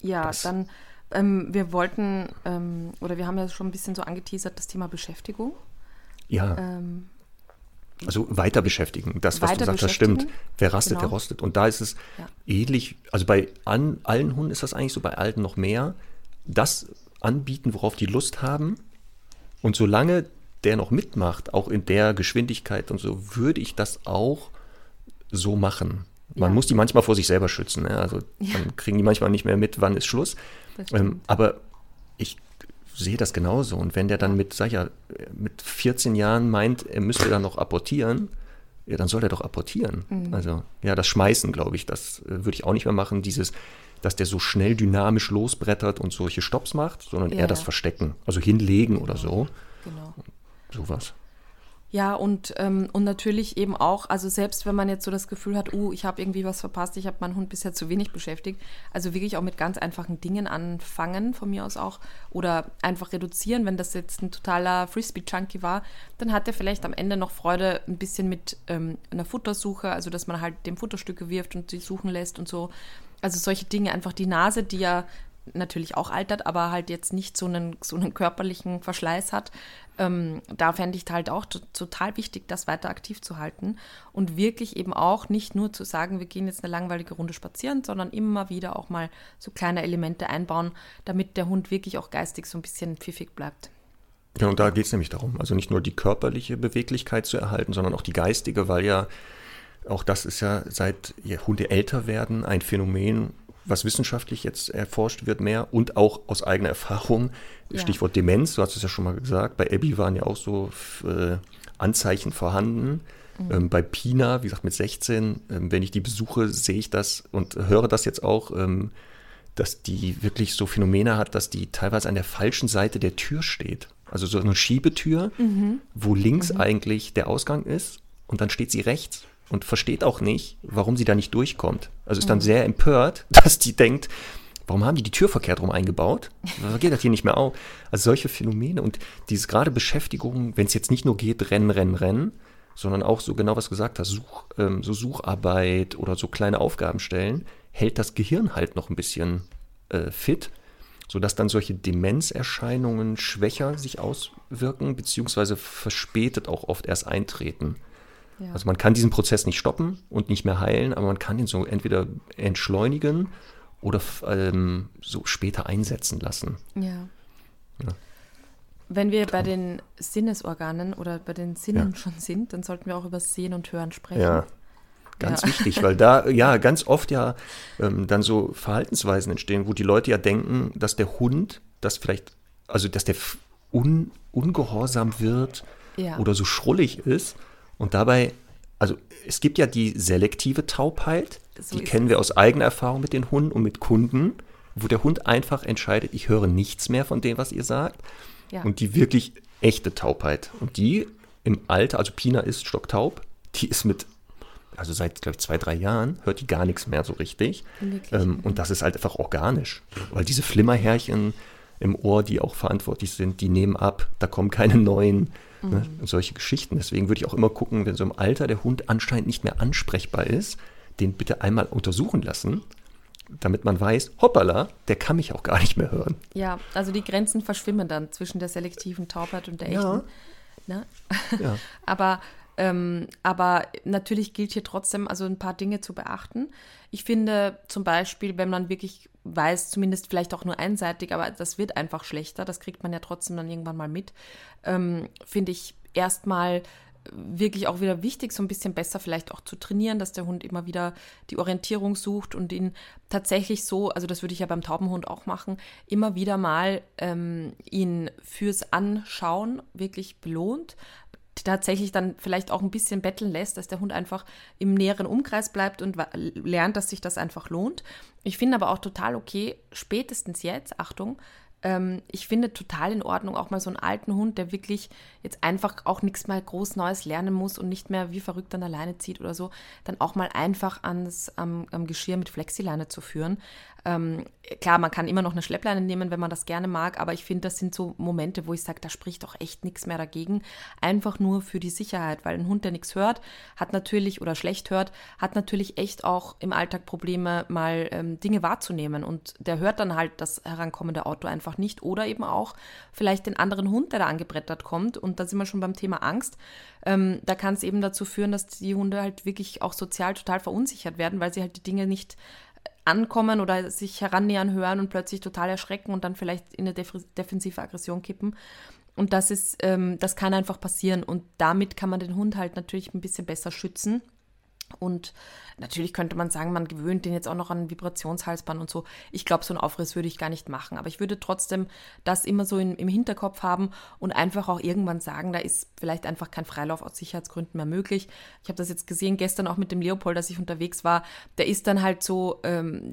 ja das- dann, ähm, wir wollten, ähm, oder wir haben ja schon ein bisschen so angeteasert, das Thema Beschäftigung. Ja, Ähm, also weiter beschäftigen. Das, was Weiter du sagst, das stimmt. Wer rastet, der genau. rostet. Und da ist es Ja. ähnlich, also bei an, allen Hunden ist das eigentlich so, bei alten noch mehr. Das anbieten, worauf die Lust haben. Und solange der noch mitmacht, auch in der Geschwindigkeit und so, würde ich das auch so machen. Man Ja. muss die manchmal vor sich selber schützen. Ne? Also dann kriegen die manchmal nicht mehr mit, wann ist Schluss. Ähm, aber ich sehe das genauso. Und wenn der dann mit, sag ich ja, mit 14 Jahren meint, er müsste dann noch apportieren, ja, dann soll er doch apportieren. Mhm. Also, ja, das Schmeißen, glaube ich, das äh, würde ich auch nicht mehr machen. Dieses, dass der so schnell dynamisch losbrettert und solche Stops macht, sondern Ja, eher das. Verstecken. Also hinlegen oder so. genau. Sowas. Ja, und, ähm, und natürlich eben auch, also selbst wenn man jetzt so das Gefühl hat, uh, ich habe irgendwie was verpasst, ich habe meinen Hund bisher zu wenig beschäftigt, also wirklich auch mit ganz einfachen Dingen anfangen, von mir aus auch, oder einfach reduzieren, wenn das jetzt ein totaler Frisbee-Junkie war, dann hat er vielleicht am Ende noch Freude ein bisschen mit ähm, einer Futtersuche, also dass man halt dem Futterstücke wirft und sie suchen lässt und so. Also solche Dinge, einfach die Nase, die ja natürlich auch altert, aber halt jetzt nicht so einen, so einen körperlichen Verschleiß hat. Ähm, da fände ich halt auch to- total wichtig, das weiter aktiv zu halten und wirklich eben auch nicht nur zu sagen, wir gehen jetzt eine langweilige Runde spazieren, sondern immer wieder auch mal so kleine Elemente einbauen, damit der Hund wirklich auch geistig so ein bisschen pfiffig bleibt. Ja, und da geht es nämlich darum, also nicht nur die körperliche Beweglichkeit zu erhalten, sondern auch die geistige, weil ja auch das ist ja seit Hunde älter werden ein Phänomen, was wissenschaftlich jetzt erforscht wird mehr und auch aus eigener Erfahrung. Ja. Stichwort Demenz, du hast es ja schon mal gesagt. Bei Abby waren ja auch so äh, Anzeichen vorhanden. Mhm. Ähm, bei Pina, wie gesagt, mit 16, ähm, wenn ich die besuche, sehe ich das und höre das jetzt auch, ähm, dass die wirklich so Phänomene hat, dass die teilweise an der falschen Seite der Tür steht. Also so eine Schiebetür, mhm. wo links mhm. eigentlich der Ausgang ist und dann steht sie rechts und versteht auch nicht, warum sie da nicht durchkommt. Also ist dann mhm. sehr empört, *laughs* dass die denkt, warum haben die die Tür verkehrt rum eingebaut? Warum geht das hier nicht mehr auf? Also solche Phänomene und diese gerade Beschäftigung, wenn es jetzt nicht nur geht, rennen, rennen, rennen, sondern auch so genau was du gesagt hast, Such, ähm, so Sucharbeit oder so kleine Aufgaben stellen, hält das Gehirn halt noch ein bisschen äh, fit, sodass dann solche Demenzerscheinungen schwächer sich auswirken, beziehungsweise verspätet auch oft erst eintreten. Ja. Also man kann diesen Prozess nicht stoppen und nicht mehr heilen, aber man kann ihn so entweder entschleunigen oder ähm, so später einsetzen lassen. Ja. ja. Wenn wir bei den Sinnesorganen oder bei den Sinnen ja. schon sind, dann sollten wir auch über Sehen und Hören sprechen. Ja, ganz ja. *laughs* wichtig, weil da ja ganz oft ja ähm, dann so Verhaltensweisen entstehen, wo die Leute ja denken, dass der Hund, das vielleicht, also dass der un, ungehorsam wird ja. oder so schrullig ist und dabei, also es gibt ja die selektive Taubheit, so die kennen wir aus eigener Erfahrung mit den Hunden und mit Kunden, wo der Hund einfach entscheidet, ich höre nichts mehr von dem, was ihr sagt. Ja. Und die wirklich echte Taubheit. Und die im Alter, also Pina ist stocktaub, die ist mit, also seit, glaube ich, zwei, drei Jahren, hört die gar nichts mehr so richtig. Ähm, und das ist halt einfach organisch. Weil diese Flimmerhärchen im Ohr, die auch verantwortlich sind, die nehmen ab, da kommen keine neuen. Ne? Mhm. solche Geschichten. Deswegen würde ich auch immer gucken, wenn so im Alter der Hund anscheinend nicht mehr ansprechbar ist, den bitte einmal untersuchen lassen, damit man weiß, hoppala, der kann mich auch gar nicht mehr hören. Ja, also die Grenzen verschwimmen dann zwischen der selektiven Taubheit und der echten. Ja. Ne? Ja. *laughs* aber, ähm, aber natürlich gilt hier trotzdem also ein paar Dinge zu beachten. Ich finde zum Beispiel, wenn man wirklich weiß, zumindest vielleicht auch nur einseitig, aber das wird einfach schlechter, das kriegt man ja trotzdem dann irgendwann mal mit, ähm, finde ich erstmal wirklich auch wieder wichtig, so ein bisschen besser vielleicht auch zu trainieren, dass der Hund immer wieder die Orientierung sucht und ihn tatsächlich so, also das würde ich ja beim Taubenhund auch machen, immer wieder mal ähm, ihn fürs Anschauen wirklich belohnt, tatsächlich dann vielleicht auch ein bisschen betteln lässt, dass der Hund einfach im näheren Umkreis bleibt und lernt, dass sich das einfach lohnt. Ich finde aber auch total okay, spätestens jetzt, Achtung, ähm, ich finde total in Ordnung, auch mal so einen alten Hund, der wirklich jetzt einfach auch nichts mehr groß Neues lernen muss und nicht mehr wie verrückt an der Leine zieht oder so, dann auch mal einfach ans am, am Geschirr mit Flexileine zu führen. Ähm, klar, man kann immer noch eine Schleppleine nehmen, wenn man das gerne mag, aber ich finde, das sind so Momente, wo ich sage, da spricht doch echt nichts mehr dagegen. Einfach nur für die Sicherheit, weil ein Hund, der nichts hört, hat natürlich oder schlecht hört, hat natürlich echt auch im Alltag Probleme, mal ähm, Dinge wahrzunehmen und der hört dann halt das herankommende Auto einfach nicht oder eben auch vielleicht den anderen Hund, der da angebrettert kommt und da sind wir schon beim Thema Angst. Ähm, da kann es eben dazu führen, dass die Hunde halt wirklich auch sozial total verunsichert werden, weil sie halt die Dinge nicht ankommen oder sich herannähern hören und plötzlich total erschrecken und dann vielleicht in eine defensive Aggression kippen. Und das ist, ähm, das kann einfach passieren. Und damit kann man den Hund halt natürlich ein bisschen besser schützen. Und natürlich könnte man sagen, man gewöhnt den jetzt auch noch an Vibrationshalsband und so. Ich glaube, so einen Aufriss würde ich gar nicht machen. Aber ich würde trotzdem das immer so in, im Hinterkopf haben und einfach auch irgendwann sagen, da ist vielleicht einfach kein Freilauf aus Sicherheitsgründen mehr möglich. Ich habe das jetzt gesehen gestern auch mit dem Leopold, dass ich unterwegs war. Der ist dann halt so, ähm,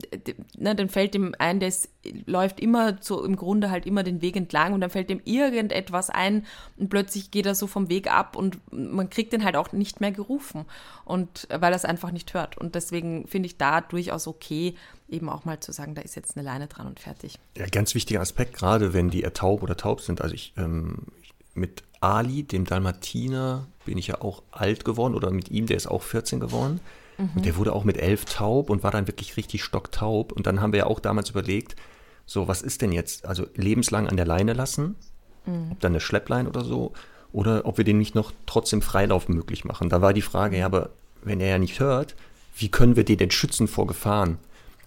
ne, dann fällt ihm ein, der ist, läuft immer so im Grunde halt immer den Weg entlang und dann fällt ihm irgendetwas ein und plötzlich geht er so vom Weg ab und man kriegt den halt auch nicht mehr gerufen. Und weil er es einfach nicht hört. Und deswegen finde ich da durchaus okay, eben auch mal zu sagen, da ist jetzt eine Leine dran und fertig. Ja, ganz wichtiger Aspekt, gerade wenn die taub oder taub sind. Also ich ähm, mit Ali, dem Dalmatiner, bin ich ja auch alt geworden oder mit ihm, der ist auch 14 geworden. Mhm. Und der wurde auch mit elf taub und war dann wirklich richtig stocktaub. Und dann haben wir ja auch damals überlegt, so, was ist denn jetzt? Also lebenslang an der Leine lassen, mhm. ob dann eine Schlepplein oder so, oder ob wir den nicht noch trotzdem Freilauf möglich machen. Da war die Frage, ja, aber wenn er ja nicht hört, wie können wir den denn schützen vor Gefahren?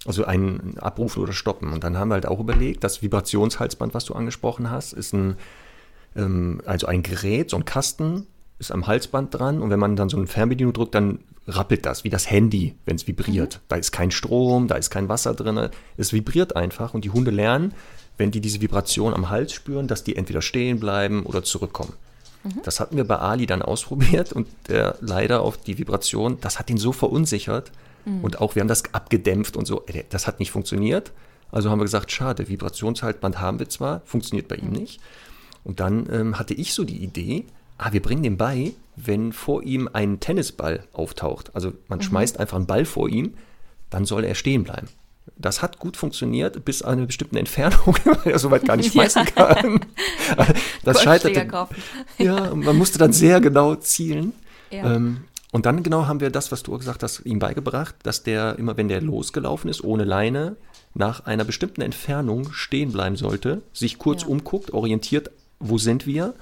Also einen abrufen oder stoppen. Und dann haben wir halt auch überlegt, das Vibrationshalsband, was du angesprochen hast, ist ein ähm, also ein Gerät, so ein Kasten ist am Halsband dran und wenn man dann so eine Fernbedienung drückt, dann rappelt das, wie das Handy, wenn es vibriert. Mhm. Da ist kein Strom, da ist kein Wasser drin. Es vibriert einfach und die Hunde lernen, wenn die diese Vibration am Hals spüren, dass die entweder stehen bleiben oder zurückkommen. Mhm. Das hatten wir bei Ali dann ausprobiert und der leider auf die Vibration, das hat ihn so verunsichert mhm. und auch wir haben das abgedämpft und so, das hat nicht funktioniert. Also haben wir gesagt, schade, Vibrationshaltband haben wir zwar, funktioniert bei ihm mhm. nicht. Und dann ähm, hatte ich so die Idee, ah, wir bringen dem bei, wenn vor ihm ein Tennisball auftaucht. Also man mhm. schmeißt einfach einen Ball vor ihm, dann soll er stehen bleiben. Das hat gut funktioniert, bis an eine bestimmte Entfernung, *laughs* weil er soweit gar nicht *laughs* schmeißen *laughs* ja. kann. Das scheiterte. Ja, man musste dann sehr genau zielen. Ja. Ähm, und dann genau haben wir das, was du gesagt hast, ihm beigebracht, dass der immer, wenn der losgelaufen ist, ohne Leine, nach einer bestimmten Entfernung stehen bleiben sollte, sich kurz ja. umguckt, orientiert, wo sind wir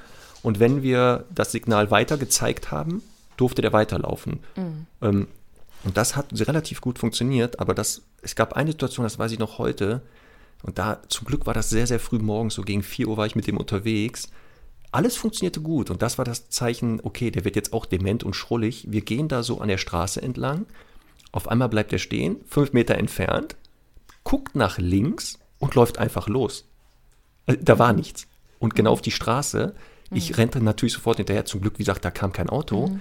und wenn wir das Signal weiter gezeigt haben, durfte der weiterlaufen. Mhm. Ähm, und das hat relativ gut funktioniert, aber das, es gab eine Situation, das weiß ich noch heute, und da zum Glück war das sehr, sehr früh morgens, so gegen 4 Uhr war ich mit dem unterwegs. Alles funktionierte gut und das war das Zeichen, okay, der wird jetzt auch dement und schrullig. Wir gehen da so an der Straße entlang. Auf einmal bleibt er stehen, fünf Meter entfernt, guckt nach links und läuft einfach los. Äh, da war nichts. Und genau auf die Straße ich mhm. rennte natürlich sofort hinterher. Zum Glück, wie gesagt, da kam kein Auto. Mhm.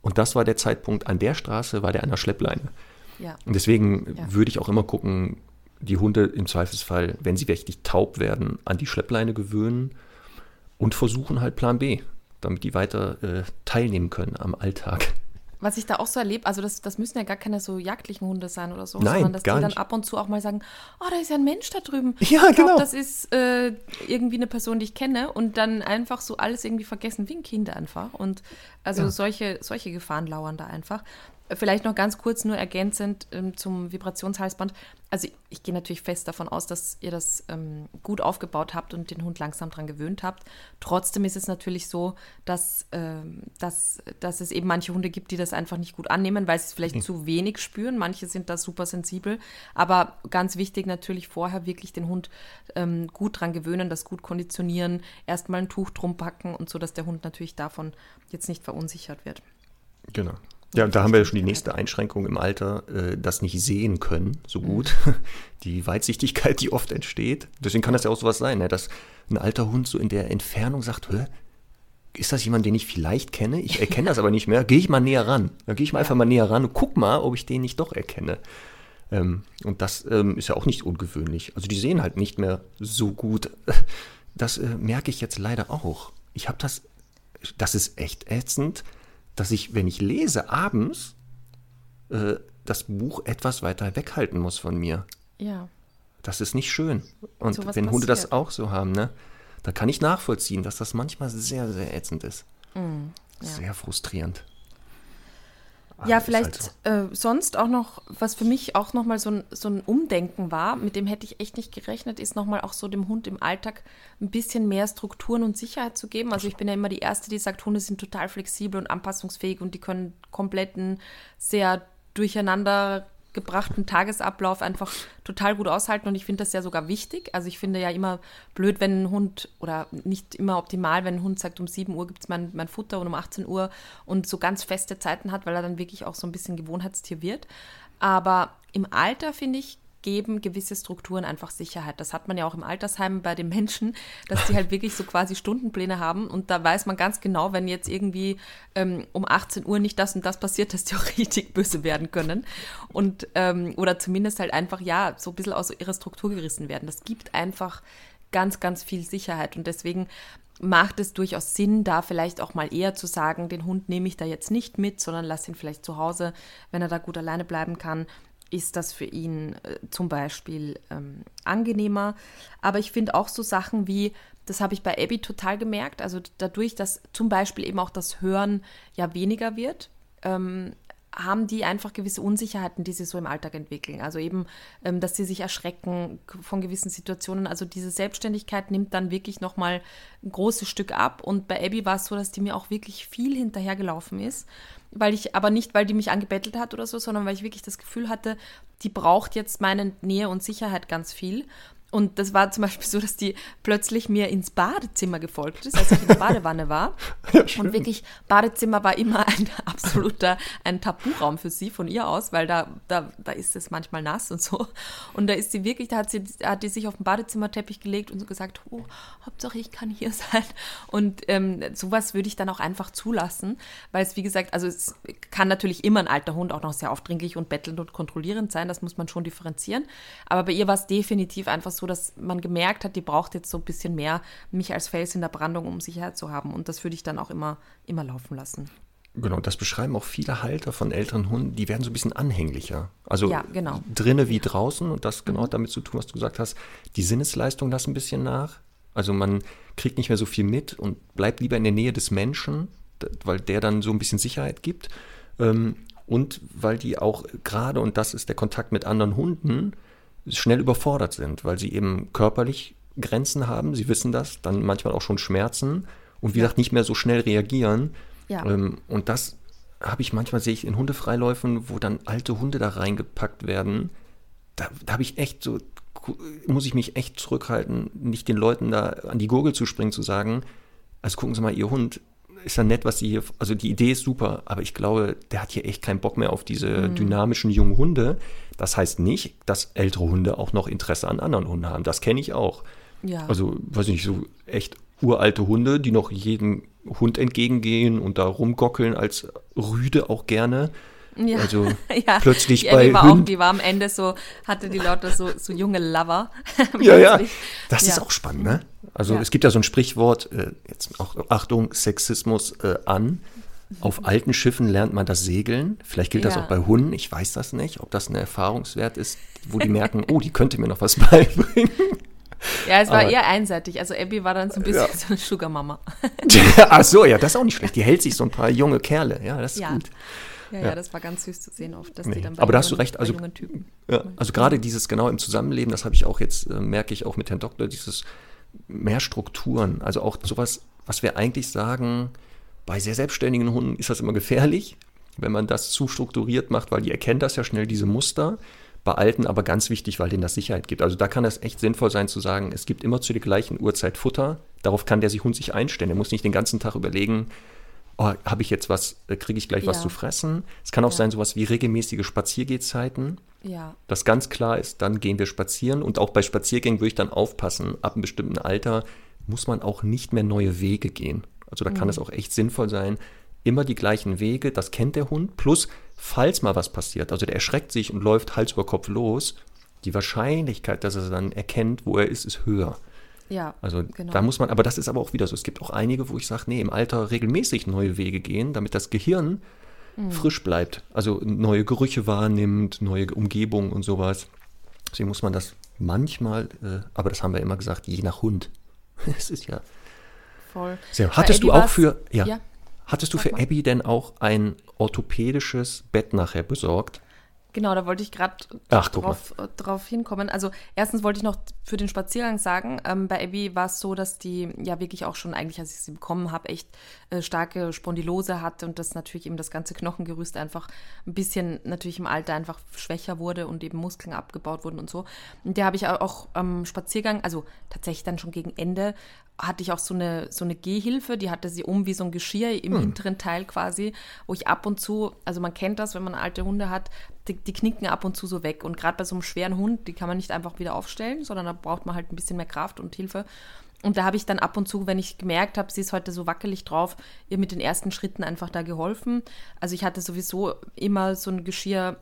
Und das war der Zeitpunkt, an der Straße war der an der Schleppleine. Ja. Und deswegen ja. würde ich auch immer gucken, die Hunde im Zweifelsfall, wenn sie wirklich taub werden, an die Schleppleine gewöhnen und versuchen halt Plan B, damit die weiter äh, teilnehmen können am Alltag was ich da auch so erlebe, also das, das müssen ja gar keine so jagdlichen Hunde sein oder so, Nein, sondern dass die dann ab und zu auch mal sagen, oh, da ist ja ein Mensch da drüben. *laughs* Ja, ich glaub, genau. Das ist äh, irgendwie eine Person, die ich kenne und dann einfach so alles irgendwie vergessen, wie ein Kind einfach. Und also ja. solche, solche Gefahren lauern da einfach. Vielleicht noch ganz kurz nur ergänzend ähm, zum Vibrationshalsband. Also ich, ich, gehe natürlich fest davon aus, dass ihr das ähm, gut aufgebaut habt und den Hund langsam dran gewöhnt habt. Trotzdem ist es natürlich so, dass, ähm, dass, dass es eben manche Hunde gibt, die das einfach nicht gut annehmen, weil sie es vielleicht mhm. zu wenig spüren. Manche sind da super sensibel. Aber ganz wichtig natürlich vorher wirklich den Hund ähm, gut dran gewöhnen, das gut konditionieren, erstmal ein Tuch drum packen und so, dass der Hund natürlich davon jetzt nicht verunsichert wird. Genau. Ja, und da haben wir ja schon die nächste Einschränkung im Alter, äh, das nicht sehen können, so mhm. gut. *laughs* Die Weitsichtigkeit, die oft entsteht. Deswegen kann das ja auch sowas sein, ne? dass ein alter Hund so in der Entfernung sagt, Hä, ist das jemand, den ich vielleicht kenne? Ich erkenne das aber nicht mehr. Gehe ich mal näher ran. Dann gehe ich mal einfach mal näher ran und guck mal, ob ich den nicht doch erkenne. Ähm, und das ähm, ist ja auch nicht ungewöhnlich. Also die sehen halt nicht mehr so gut. Das äh, merke ich jetzt leider auch. Ich habe das, das ist echt ätzend dass ich, wenn ich lese, abends äh, das Buch etwas weiter weghalten muss von mir. Ja. Das ist nicht schön. Und so wenn Hunde das auch so haben, ne, da kann ich nachvollziehen, dass das manchmal sehr, sehr ätzend ist. Mm, ja. Sehr frustrierend. Ja, vielleicht halt so. äh, sonst auch noch, was für mich auch nochmal so ein, so ein Umdenken war, mit dem hätte ich echt nicht gerechnet, ist nochmal auch so dem Hund im Alltag ein bisschen mehr Strukturen und Sicherheit zu geben. Also ich bin ja immer die Erste, die sagt, Hunde sind total flexibel und anpassungsfähig und die können kompletten, sehr durcheinander gebrachten Tagesablauf einfach total gut aushalten und ich finde das ja sogar wichtig. Also ich finde ja immer blöd, wenn ein Hund oder nicht immer optimal, wenn ein Hund sagt, um 7 Uhr gibt es mein, mein Futter und um 18 Uhr und so ganz feste Zeiten hat, weil er dann wirklich auch so ein bisschen Gewohnheitstier wird. Aber im Alter, finde ich, geben gewisse Strukturen einfach Sicherheit. Das hat man ja auch im Altersheim bei den Menschen, dass die halt wirklich so quasi Stundenpläne haben und da weiß man ganz genau, wenn jetzt irgendwie ähm, um 18 Uhr nicht das und das passiert, dass die auch *laughs* richtig böse werden können und ähm, oder zumindest halt einfach ja so ein bisschen aus ihrer Struktur gerissen werden. Das gibt einfach ganz, ganz viel Sicherheit und deswegen macht es durchaus Sinn, da vielleicht auch mal eher zu sagen, den Hund nehme ich da jetzt nicht mit, sondern lass ihn vielleicht zu Hause, wenn er da gut alleine bleiben kann ist das für ihn äh, zum Beispiel ähm, angenehmer. Aber ich finde auch so Sachen wie, das habe ich bei Abby total gemerkt, also dadurch, dass zum Beispiel eben auch das Hören ja weniger wird, ähm, haben die einfach gewisse Unsicherheiten, die sie so im Alltag entwickeln. Also eben, ähm, dass sie sich erschrecken von gewissen Situationen. Also diese Selbstständigkeit nimmt dann wirklich nochmal ein großes Stück ab. Und bei Abby war es so, dass die mir auch wirklich viel hinterhergelaufen ist. Weil ich, aber nicht, weil die mich angebettelt hat oder so, sondern weil ich wirklich das Gefühl hatte, die braucht jetzt meine Nähe und Sicherheit ganz viel. Und das war zum Beispiel so, dass die plötzlich mir ins Badezimmer gefolgt ist, als ich in der Badewanne war. *laughs* Ja, und wirklich, Badezimmer war immer ein *laughs* absoluter, ein Taburaum für sie von ihr aus, weil da, da, da ist es manchmal nass und so. Und da ist sie wirklich, da hat sie, hat die sich auf den Badezimmerteppich gelegt und so gesagt, oh, Hauptsache ich kann hier *laughs* sein. Und ähm, sowas würde ich dann auch einfach zulassen, weil es, wie gesagt, also es kann natürlich immer ein alter Hund auch noch sehr aufdringlich und bettelnd und kontrollierend sein, das muss man schon differenzieren. Aber bei ihr war es definitiv einfach so, dass man gemerkt hat, die braucht jetzt so ein bisschen mehr mich als Fels in der Brandung, um Sicherheit zu haben. Und das würde ich dann auch immer, immer laufen lassen. Genau, das beschreiben auch viele Halter von älteren Hunden, die werden so ein bisschen anhänglicher. Also ja, genau. drinne wie draußen und das genau mhm. damit zu tun, was du gesagt hast. Die Sinnesleistung lässt ein bisschen nach. Also man kriegt nicht mehr so viel mit und bleibt lieber in der Nähe des Menschen, weil der dann so ein bisschen Sicherheit gibt. Ähm, und weil die auch gerade, und das ist der Kontakt mit anderen Hunden, schnell überfordert sind, weil sie eben körperlich Grenzen haben, sie wissen das, dann manchmal auch schon Schmerzen und wie gesagt nicht mehr so schnell reagieren. Ja. Ähm, und das habe ich manchmal, sehe ich in Hundefreiläufen, wo dann alte Hunde da reingepackt werden. Da, da habe ich echt so, muss ich mich echt zurückhalten, nicht den Leuten da an die Gurgel zu springen, zu sagen, also gucken Sie mal, Ihr Hund ist ja nett, was Sie hier, also die Idee ist super, aber ich glaube, der hat hier echt keinen Bock mehr auf diese mhm. dynamischen jungen Hunde. Das heißt nicht, dass ältere Hunde auch noch Interesse an anderen Hunden haben. Das kenne ich auch. Ja. Also, weiß ich nicht, so echt uralte Hunde, die noch jedem Hund entgegengehen und da rumgockeln als Rüde auch gerne. Ja. Also *laughs* ja. plötzlich die bei war auch, die war am Ende so, hatte die lauter so, so junge Lover. *laughs* ja, ja. Das ja. ist auch spannend, ne? Also ja. es gibt ja so ein Sprichwort, äh, jetzt auch Achtung, Sexismus äh, an. Auf alten Schiffen lernt man das Segeln. Vielleicht gilt das auch bei Hunden. Ich weiß das nicht, ob das ein Erfahrungswert ist, wo die merken, oh, die könnte mir noch was *laughs* beibringen. Ja, es war Aber, eher einseitig. Also Abby war dann so ein bisschen ja. so eine Sugar-Mama. Ach so, ja, das ist auch nicht schlecht. Die hält sich so ein paar junge Kerle. Ja, das ist ja. gut. Ja, ja, das war ganz süß zu sehen oft, dass nee. die dann bei Aber da hast du recht, also, ja, also gerade dieses genau im Zusammenleben, das habe ich auch jetzt, äh, merke ich auch mit Herrn Doktor, dieses mehr Strukturen, also auch sowas, was wir eigentlich sagen, bei sehr selbstständigen Hunden ist das immer gefährlich, wenn man das zu strukturiert macht, weil die erkennen das ja schnell, diese Muster. Bei Alten aber ganz wichtig, weil denen das Sicherheit gibt. Also da kann es echt sinnvoll sein zu sagen, es gibt immer zu der gleichen Uhrzeit Futter. Darauf kann der sich Hund sich einstellen. Er muss nicht den ganzen Tag überlegen, oh, habe ich jetzt was, äh, kriege ich gleich ja. was zu fressen. Es kann auch ja. sein, sowas wie regelmäßige Spaziergehzeiten. Ja. Das ganz klar ist, dann gehen wir spazieren und auch bei Spaziergängen würde ich dann aufpassen, ab einem bestimmten Alter muss man auch nicht mehr neue Wege gehen. Also da mhm. kann es auch echt sinnvoll sein, immer die gleichen Wege, das kennt der Hund, plus falls mal was passiert, also der erschreckt sich und läuft Hals über Kopf los, die Wahrscheinlichkeit, dass er dann erkennt, wo er ist, ist höher. Ja, also genau. da muss man, aber das ist aber auch wieder so. Es gibt auch einige, wo ich sage, nee, im Alter regelmäßig neue Wege gehen, damit das Gehirn mhm. frisch bleibt. Also neue Gerüche wahrnimmt, neue Umgebungen und sowas. Deswegen muss man das manchmal, äh, aber das haben wir immer gesagt, je nach Hund. *laughs* Es ist ja. Voll. Sehr. Hattest du auch für, ja, ja. Hattest du für Abby denn auch ein orthopädisches Bett nachher besorgt? Genau, da wollte ich gerade drauf, äh, drauf hinkommen. Also erstens wollte ich noch für den Spaziergang sagen, ähm, bei Abby war es so, dass die ja wirklich auch schon eigentlich, als ich sie bekommen habe, echt äh, starke Spondylose hatte und dass natürlich eben das ganze Knochengerüst einfach ein bisschen natürlich im Alter einfach schwächer wurde und eben Muskeln abgebaut wurden und so. Und der habe ich auch am ähm, Spaziergang, also tatsächlich dann schon gegen Ende, hatte ich auch so eine, so eine Gehhilfe, die hatte sie um wie so ein Geschirr im hm. hinteren Teil quasi, wo ich ab und zu, also man kennt das, wenn man alte Hunde hat, die, die knicken ab und zu so weg. Und gerade bei so einem schweren Hund, die kann man nicht einfach wieder aufstellen, sondern da braucht man halt ein bisschen mehr Kraft und Hilfe. Und da habe ich dann ab und zu, wenn ich gemerkt habe, sie ist heute so wackelig drauf, ihr mit den ersten Schritten einfach da geholfen. Also ich hatte sowieso immer so ein Geschirr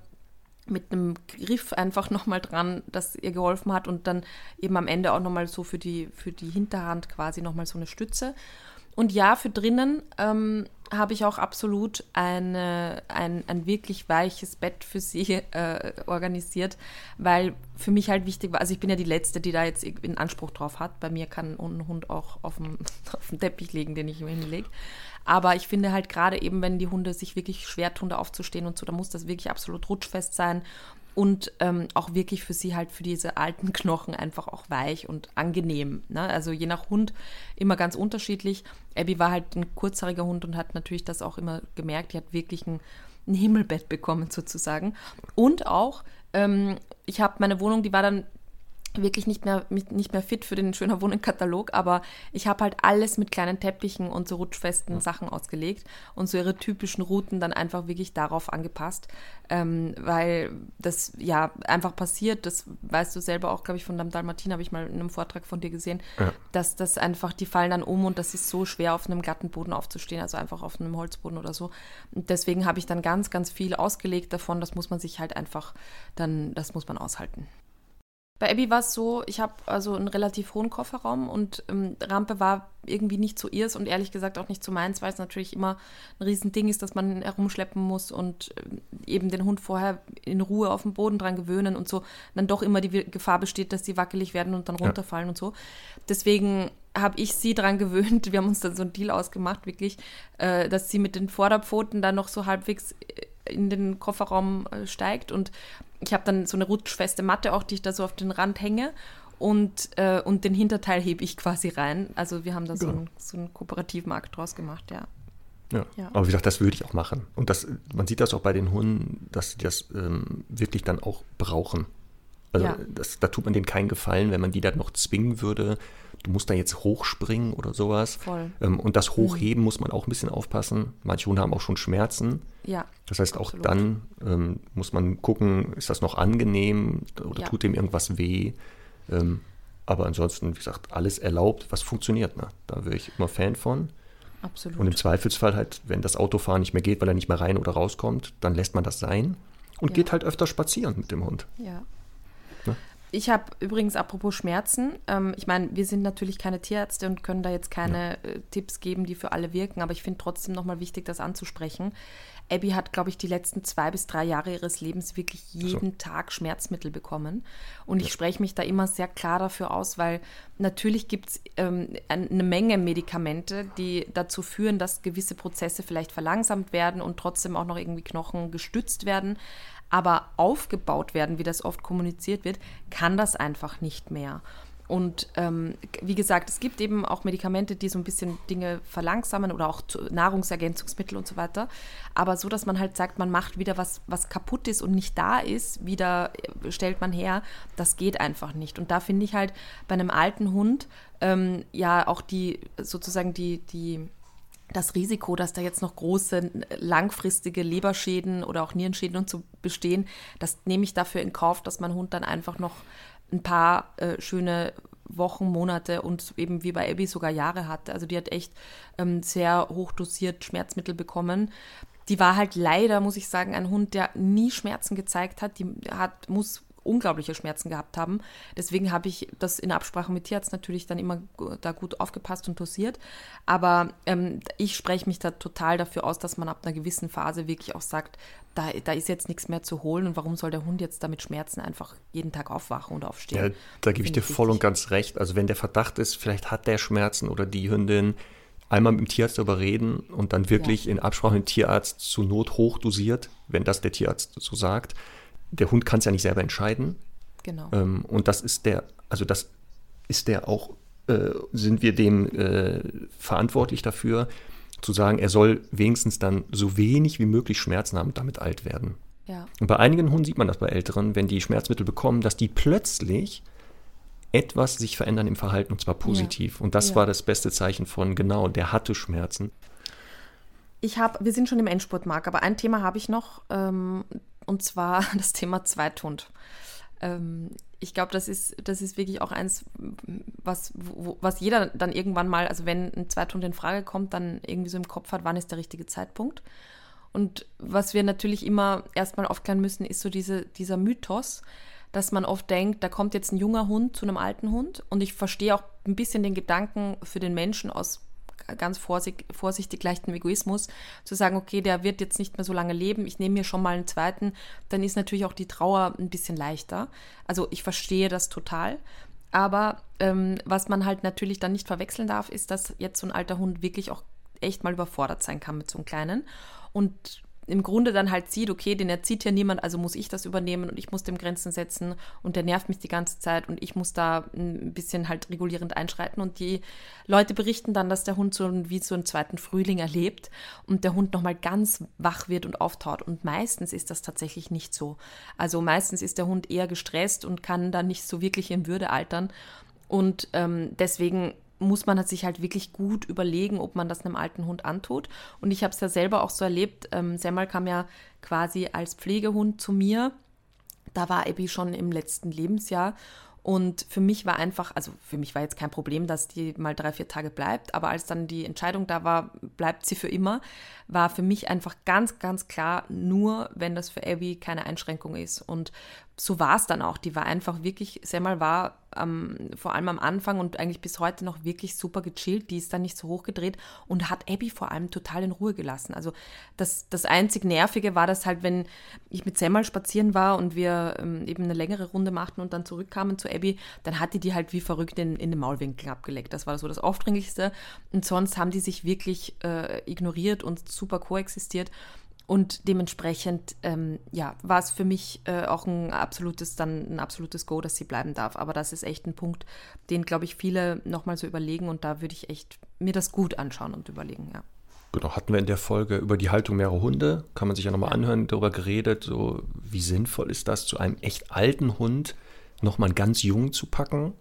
mit einem Griff einfach nochmal dran, das ihr geholfen hat und dann eben am Ende auch nochmal so für die, für die Hinterhand quasi nochmal so eine Stütze. Und ja, für drinnen ähm, habe ich auch absolut eine, ein, ein wirklich weiches Bett für sie äh, organisiert, weil für mich halt wichtig war, also ich bin ja die Letzte, die da jetzt einen Anspruch drauf hat. Bei mir kann ein Hund auch auf dem, *laughs* auf dem Teppich liegen, den ich ihm hinlege. Aber ich finde halt gerade eben, wenn die Hunde sich wirklich schwer tun, da aufzustehen und so, da muss das wirklich absolut rutschfest sein und ähm, auch wirklich für sie halt für diese alten *laughs* Knochen einfach auch weich und angenehm. Ne? Also je nach Hund immer ganz unterschiedlich. Abby war halt ein kurzhaariger Hund und hat natürlich das auch immer gemerkt. Die hat wirklich ein, ein Himmelbett bekommen sozusagen. Und auch, ähm, ich habe meine Wohnung, die war dann wirklich nicht mehr, nicht mehr fit für den Schöner Wohnen-Katalog, aber ich habe halt alles mit kleinen Teppichen und so rutschfesten ja. Sachen ausgelegt und so ihre typischen Routen dann einfach wirklich darauf angepasst, ähm, weil das ja einfach passiert, das weißt du selber auch, glaube ich, von Dam Dalmatin habe ich mal in einem Vortrag von dir gesehen, ja. dass das einfach, die fallen dann um und das ist so schwer auf einem glatten Boden aufzustehen, also einfach auf einem Holzboden oder so. Und deswegen habe ich dann ganz, ganz viel ausgelegt davon, das muss man sich halt einfach dann, das muss man aushalten. Bei Abby war es so, ich habe also einen relativ hohen Kofferraum und ähm, Rampe war irgendwie nicht zu ihrs und ehrlich gesagt auch nicht zu meins, weil es natürlich immer ein Riesending ist, dass man herumschleppen muss und äh, eben den Hund vorher in Ruhe auf dem Boden dran gewöhnen und so dann doch immer die Gefahr besteht, dass die wackelig werden und dann runterfallen ja. und so. Deswegen habe ich sie dran gewöhnt, *laughs* wir haben uns dann so einen Deal ausgemacht, wirklich, äh, dass sie mit den Vorderpfoten dann noch so halbwegs äh, in den Kofferraum äh, steigt und ich habe dann so eine rutschfeste Matte auch, die ich da so auf den Rand hänge und, äh, und den Hinterteil hebe ich quasi rein. Also wir haben da so, ja. einen, so einen kooperativen Akt draus gemacht, ja. Ja. ja. aber wie gesagt, das würde ich auch machen. Und das, man sieht das auch bei den Hunden, dass sie das ähm, wirklich dann auch brauchen. Also ja. das, da tut man denen keinen Gefallen, wenn man die dann noch zwingen würde, du musst da jetzt hochspringen oder sowas. Voll. Ähm, und das Hochheben mhm. muss man auch ein bisschen aufpassen. Manche Hunde haben auch schon Schmerzen. Ja. Das heißt, absolut. auch dann ähm, muss man gucken, ist das noch angenehm oder ja. tut dem irgendwas weh. Ähm, aber ansonsten, wie gesagt, alles erlaubt, was funktioniert. Ne? Da wäre ich immer Fan von. Absolut. Und im Zweifelsfall halt, wenn das Autofahren nicht mehr geht, weil er nicht mehr rein oder rauskommt, dann lässt man das sein und ja. geht halt öfter spazieren mit dem Hund. Ja. Ich habe übrigens, apropos Schmerzen, ähm, ich meine, wir sind natürlich keine Tierärzte und können da jetzt keine ja. äh, Tipps geben, die für alle wirken, aber ich finde trotzdem nochmal wichtig, das anzusprechen. Abby hat, glaube ich, die letzten zwei bis drei Jahre ihres Lebens wirklich jeden so. Tag Schmerzmittel bekommen. Und ja. ich spreche mich da immer sehr klar dafür aus, weil natürlich gibt es ähm, eine Menge Medikamente, die dazu führen, dass gewisse Prozesse vielleicht verlangsamt werden und trotzdem auch noch irgendwie Knochen gestützt werden aber aufgebaut werden, wie das oft kommuniziert wird, kann das einfach nicht mehr. Und ähm, wie gesagt, es gibt eben auch Medikamente, die so ein bisschen Dinge verlangsamen oder auch Nahrungsergänzungsmittel und so weiter. Aber so, dass man halt sagt, man macht wieder was, was kaputt ist und nicht da ist, wieder äh, stellt man her, das geht einfach nicht. Und da finde ich halt bei einem alten Hund ähm, ja auch die sozusagen die, die das Risiko, dass da jetzt noch große langfristige Leberschäden oder auch Nierenschäden und so bestehen, das nehme ich dafür in Kauf, dass mein Hund dann einfach noch ein paar äh, schöne Wochen, Monate und eben wie bei Abby sogar Jahre hatte. Also die hat echt ähm, sehr hochdosiert Schmerzmittel bekommen. Die war halt leider, muss ich sagen, ein Hund, der nie Schmerzen gezeigt hat. Die hat, muss unglaubliche Schmerzen gehabt haben. Deswegen habe ich das in Absprache mit Tierarzt natürlich dann immer da gut aufgepasst und dosiert. Aber ähm, ich spreche mich da total dafür aus, dass man ab einer gewissen Phase wirklich auch sagt, da, da ist jetzt nichts mehr zu holen und warum soll der Hund jetzt damit Schmerzen einfach jeden Tag aufwachen und aufstehen? Ja, da gebe ich dir voll und ganz recht. Also wenn der Verdacht ist, vielleicht hat der Schmerzen oder die Hündin, einmal mit dem Tierarzt darüber reden und dann wirklich ja. in Absprache mit dem Tierarzt zu Not hochdosiert, wenn das der Tierarzt so sagt, der Hund kann es ja nicht selber entscheiden. Genau. Ähm, und das ist der, also das ist der auch, äh, sind wir dem äh, verantwortlich dafür, zu sagen, er soll wenigstens dann so wenig wie möglich Schmerzen haben und damit alt werden. Ja. Und bei einigen Hunden sieht man das bei Älteren, wenn die Schmerzmittel bekommen, dass die plötzlich etwas sich verändern im Verhalten und zwar positiv. Ja. Und das ja. war das beste Zeichen von, genau, der hatte Schmerzen. Ich habe, wir sind schon im Endspurt, Marc, aber ein Thema habe ich noch. Ähm, und zwar *laughs* das Thema Zweithund. Ähm, ich glaube, das ist, das ist wirklich auch eins, was, wo, was jeder dann irgendwann mal, also wenn ein Zweithund in Frage kommt, dann irgendwie so im Kopf hat, wann ist der richtige Zeitpunkt. Und was wir natürlich immer erstmal aufklären müssen, ist so diese, dieser Mythos, dass man oft denkt, da kommt jetzt ein junger Hund zu einem alten Hund. Und ich verstehe auch ein bisschen den Gedanken für den Menschen aus ganz vorsichtig, leichten Egoismus, zu sagen, okay, der wird jetzt nicht mehr so lange leben, ich nehme mir schon mal einen zweiten, dann ist natürlich auch die Trauer ein bisschen leichter. Also ich verstehe das total. Aber ähm, was man halt natürlich dann nicht verwechseln darf, ist, dass jetzt so ein alter Hund wirklich auch echt mal überfordert sein kann mit so einem kleinen. Und im Grunde dann halt sieht, okay, den erzieht ja niemand, also muss ich das übernehmen und ich muss dem Grenzen setzen und der nervt mich die ganze Zeit und ich muss da ein bisschen halt regulierend einschreiten. Und die Leute berichten dann, dass der Hund so wie so einen zweiten Frühling erlebt und der Hund nochmal ganz wach wird und auftaut. Und meistens ist das tatsächlich nicht so. Also meistens ist der Hund eher gestresst und kann dann nicht so wirklich in Würde altern. Und ähm, deswegen muss man sich halt wirklich gut überlegen, ob man das einem alten Hund antut. Und ich habe es ja selber auch so erlebt. Ähm, Semmel kam ja quasi als Pflegehund zu mir. Da war Abby schon im letzten Lebensjahr. Und für mich war einfach, also für mich war jetzt kein Problem, dass die mal drei, vier Tage bleibt, aber als dann die Entscheidung da war, bleibt sie für immer, war für mich einfach ganz, ganz klar, nur wenn das für Abby keine Einschränkung ist. Und so war es dann auch. Die war einfach wirklich, Semmel war ähm, vor allem am Anfang und eigentlich bis heute noch wirklich super gechillt. Die ist dann nicht so hochgedreht und hat Abby vor allem total in Ruhe gelassen. Also das, das einzig Nervige war das halt, wenn ich mit Semmel spazieren war und wir ähm, eben eine längere Runde machten und dann zurückkamen zu Abby, dann hat die die halt wie verrückt in, in den Maulwinkel abgelegt. Das war so das Aufdringlichste. Und sonst haben die sich wirklich äh, ignoriert und super koexistiert. Und dementsprechend, ähm, ja, war es für mich äh, auch ein absolutes, dann ein absolutes Go, dass sie bleiben darf. Aber das ist echt ein Punkt, den, glaube ich, viele nochmal so überlegen. Und da würde ich echt mir das gut anschauen und überlegen, ja. Genau, hatten wir in der Folge über die Haltung mehrerer Hunde, kann man sich ja nochmal ja. anhören, darüber geredet, so wie sinnvoll ist das, zu einem echt alten Hund nochmal einen ganz jungen zu packen.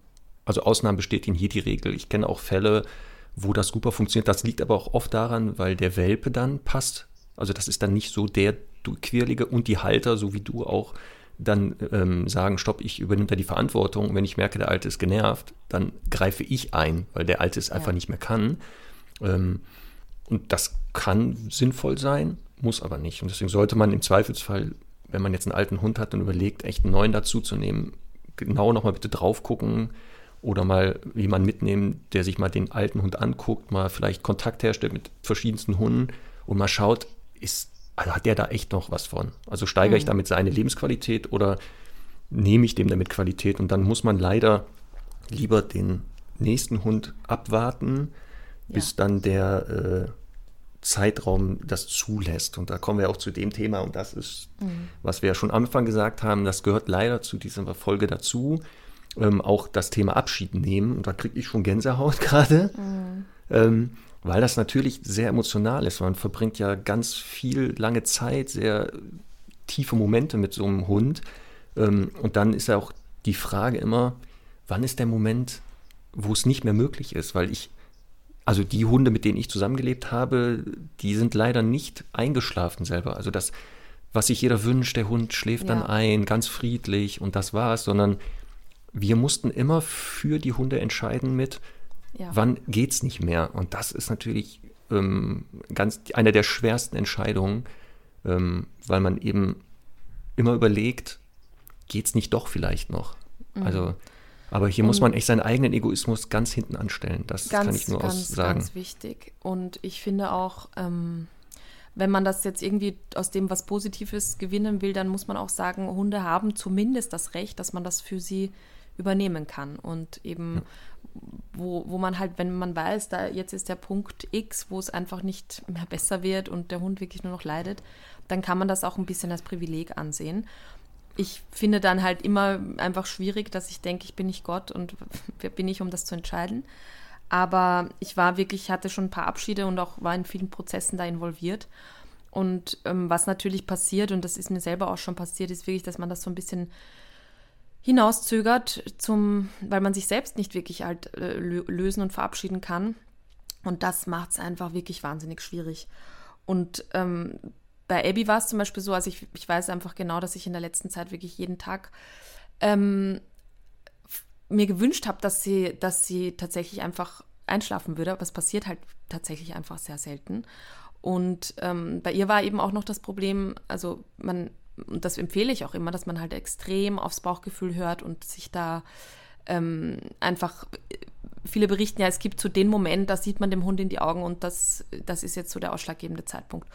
Also Ausnahmen bestätigen hier die Regel. Ich kenne auch Fälle, wo das super funktioniert. Das liegt aber auch oft daran, weil der Welpe dann passt also das ist dann nicht so der Quirlige und die Halter, so wie du auch, dann ähm, sagen, stopp, ich übernehme da die Verantwortung. Und wenn ich merke, der Alte ist genervt, dann greife ich ein, weil der Alte es einfach ja. nicht mehr kann. Ähm, und das kann sinnvoll sein, muss aber nicht. Und deswegen sollte man im Zweifelsfall, wenn man jetzt einen alten Hund hat und überlegt, echt einen neuen dazuzunehmen, genau nochmal bitte drauf gucken oder mal jemanden mitnehmen, der sich mal den alten Hund anguckt, mal vielleicht Kontakt herstellt mit verschiedensten Hunden und mal schaut, ist, also hat der da echt noch was von? Also steigere mhm. ich damit seine Lebensqualität oder nehme ich dem damit Qualität? Und dann muss man leider lieber den nächsten Hund abwarten, ja. bis dann der äh, Zeitraum das zulässt. Und da kommen wir auch zu dem Thema, und das ist, mhm. was wir ja schon am Anfang gesagt haben, das gehört leider zu dieser Folge dazu. Ähm, auch das Thema Abschied nehmen. Und da kriege ich schon Gänsehaut *laughs* gerade. Mhm. Ähm, weil das natürlich sehr emotional ist. Man verbringt ja ganz viel lange Zeit, sehr tiefe Momente mit so einem Hund. Ähm, und dann ist ja auch die Frage immer, wann ist der Moment, wo es nicht mehr möglich ist? Weil ich, also die Hunde, mit denen ich zusammengelebt habe, die sind leider nicht eingeschlafen selber. Also das, was sich jeder wünscht, der Hund schläft ja. dann ein, ganz friedlich und das war's, sondern wir mussten immer für die Hunde entscheiden mit, ja. Wann geht es nicht mehr? Und das ist natürlich ähm, ganz eine der schwersten Entscheidungen, ähm, weil man eben immer überlegt, geht es nicht doch vielleicht noch? Mhm. Also, aber hier und muss man echt seinen eigenen Egoismus ganz hinten anstellen. Das ganz, kann ich nur ganz, sagen. Ganz wichtig. Und ich finde auch, ähm, wenn man das jetzt irgendwie aus dem was Positives gewinnen will, dann muss man auch sagen, Hunde haben zumindest das Recht, dass man das für sie übernehmen kann. Und eben ja wo, wo man halt, wenn man weiß, da jetzt ist der Punkt X, wo es einfach nicht mehr besser wird und der Hund wirklich nur noch leidet, dann kann man das auch ein bisschen als Privileg ansehen. Ich finde dann halt immer einfach schwierig, dass ich denke, ich bin nicht Gott und *laughs* wer bin ich, um das zu entscheiden. Aber ich war wirklich, hatte schon ein paar Abschiede und auch war in vielen Prozessen da involviert. Und ähm, was natürlich passiert, und das ist mir selber auch schon passiert, ist wirklich, dass man das so ein bisschen hinauszögert, zum, weil man sich selbst nicht wirklich halt äh, lösen und verabschieden kann. Und das macht es einfach wirklich wahnsinnig schwierig. Und ähm, bei Abby war es zum Beispiel so, also ich, ich weiß einfach genau, dass ich in der letzten Zeit wirklich jeden Tag ähm, mir gewünscht habe, dass sie, dass sie tatsächlich einfach einschlafen würde, aber es passiert halt tatsächlich einfach sehr selten. Und ähm, bei ihr war eben auch noch das Problem, also man und das empfehle ich auch immer, dass man halt extrem aufs Bauchgefühl hört und sich da ähm, einfach, viele berichten ja, es gibt so den Moment, da sieht man dem Hund in die Augen und das, das ist jetzt so der ausschlaggebende Zeitpunkt.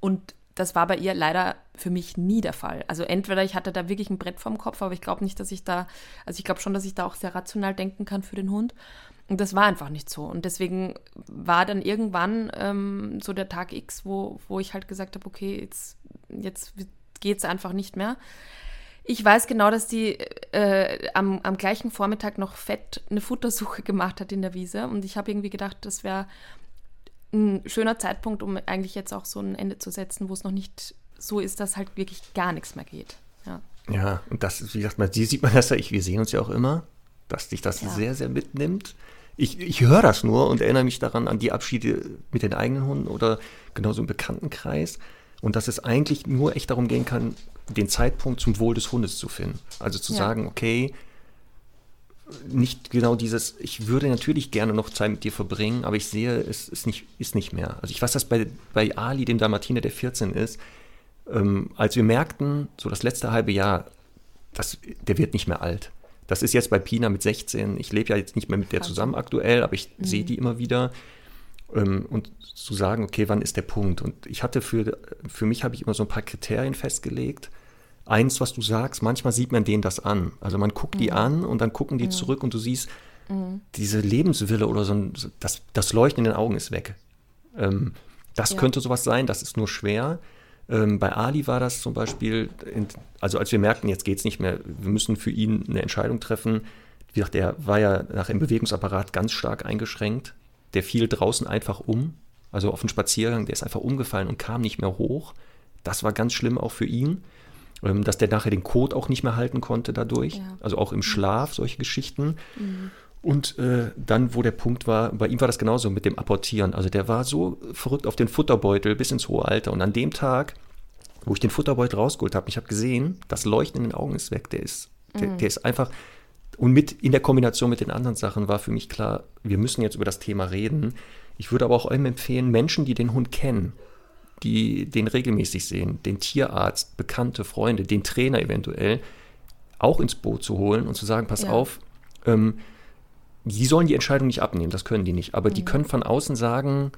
Und das war bei ihr leider für mich nie der Fall. Also entweder ich hatte da wirklich ein Brett vorm Kopf, aber ich glaube nicht, dass ich da, also ich glaube schon, dass ich da auch sehr rational denken kann für den Hund. Und das war einfach nicht so. Und deswegen war dann irgendwann ähm, so der Tag X, wo, wo ich halt gesagt habe, okay, jetzt, jetzt geht es einfach nicht mehr. Ich weiß genau, dass die äh, am, am gleichen Vormittag noch fett eine Futtersuche *laughs* gemacht hat in der Wiese. Und ich habe irgendwie gedacht, das wäre ein schöner Zeitpunkt, um eigentlich jetzt auch so ein Ende zu setzen, wo es noch nicht so ist, dass halt wirklich gar nichts mehr geht. Ja, ja und das, wie gesagt, man, sieht man das ja, ich, wir sehen uns ja auch immer, dass dich das ja. sehr, sehr mitnimmt. Ich, ich höre das nur und erinnere mich daran an die Abschiede mit den eigenen Hunden oder genauso im Bekanntenkreis. Und dass es eigentlich nur echt darum gehen kann, den Zeitpunkt zum Wohl des Hundes zu finden. Also zu ja. sagen, okay, nicht genau dieses, ich würde natürlich gerne noch Zeit mit dir verbringen, aber ich sehe, es ist nicht, ist nicht mehr. Also ich weiß, dass bei, bei Ali, dem Dalmatiner, der 14 ist, ähm, als wir merkten, so das letzte halbe Jahr, das, der wird nicht mehr alt. Das ist jetzt bei Pina mit 16. Ich lebe ja jetzt nicht mehr mit der zusammen aktuell, aber ich mhm. sehe die immer wieder. Ähm, und zu sagen, okay, wann ist der Punkt? Und ich hatte für, für mich habe ich immer so ein paar Kriterien festgelegt. Eins, was du sagst, manchmal sieht man denen das an. Also man guckt mhm. die an und dann gucken die mhm. zurück und du siehst, mhm. diese Lebenswille oder so, ein, das, das Leuchten in den Augen ist weg. Ähm, das ja. könnte sowas sein, das ist nur schwer. Ähm, bei Ali war das zum Beispiel, in, also als wir merkten, jetzt geht es nicht mehr, wir müssen für ihn eine Entscheidung treffen. Wie gesagt, der war ja nach dem Bewegungsapparat ganz stark eingeschränkt. Der fiel draußen einfach um, also auf dem Spaziergang, der ist einfach umgefallen und kam nicht mehr hoch. Das war ganz schlimm auch für ihn, ähm, dass der nachher den Code auch nicht mehr halten konnte dadurch. Ja. Also auch im Schlaf, solche Geschichten. Mhm. Und äh, dann, wo der Punkt war, bei ihm war das genauso mit dem Apportieren. Also der war so verrückt auf den Futterbeutel bis ins hohe Alter. Und an dem Tag, wo ich den Futterbeutel rausgeholt habe, ich habe gesehen, das Leuchten in den Augen ist weg. Der ist, der, mhm. der ist einfach. Und mit in der Kombination mit den anderen Sachen war für mich klar, wir müssen jetzt über das Thema reden. Ich würde aber auch einem empfehlen, Menschen, die den Hund kennen, die den regelmäßig sehen, den Tierarzt, Bekannte, Freunde, den Trainer eventuell, auch ins Boot zu holen und zu sagen, pass ja. auf, ähm, die sollen die Entscheidung nicht abnehmen, das können die nicht. Aber mhm. die können von außen sagen,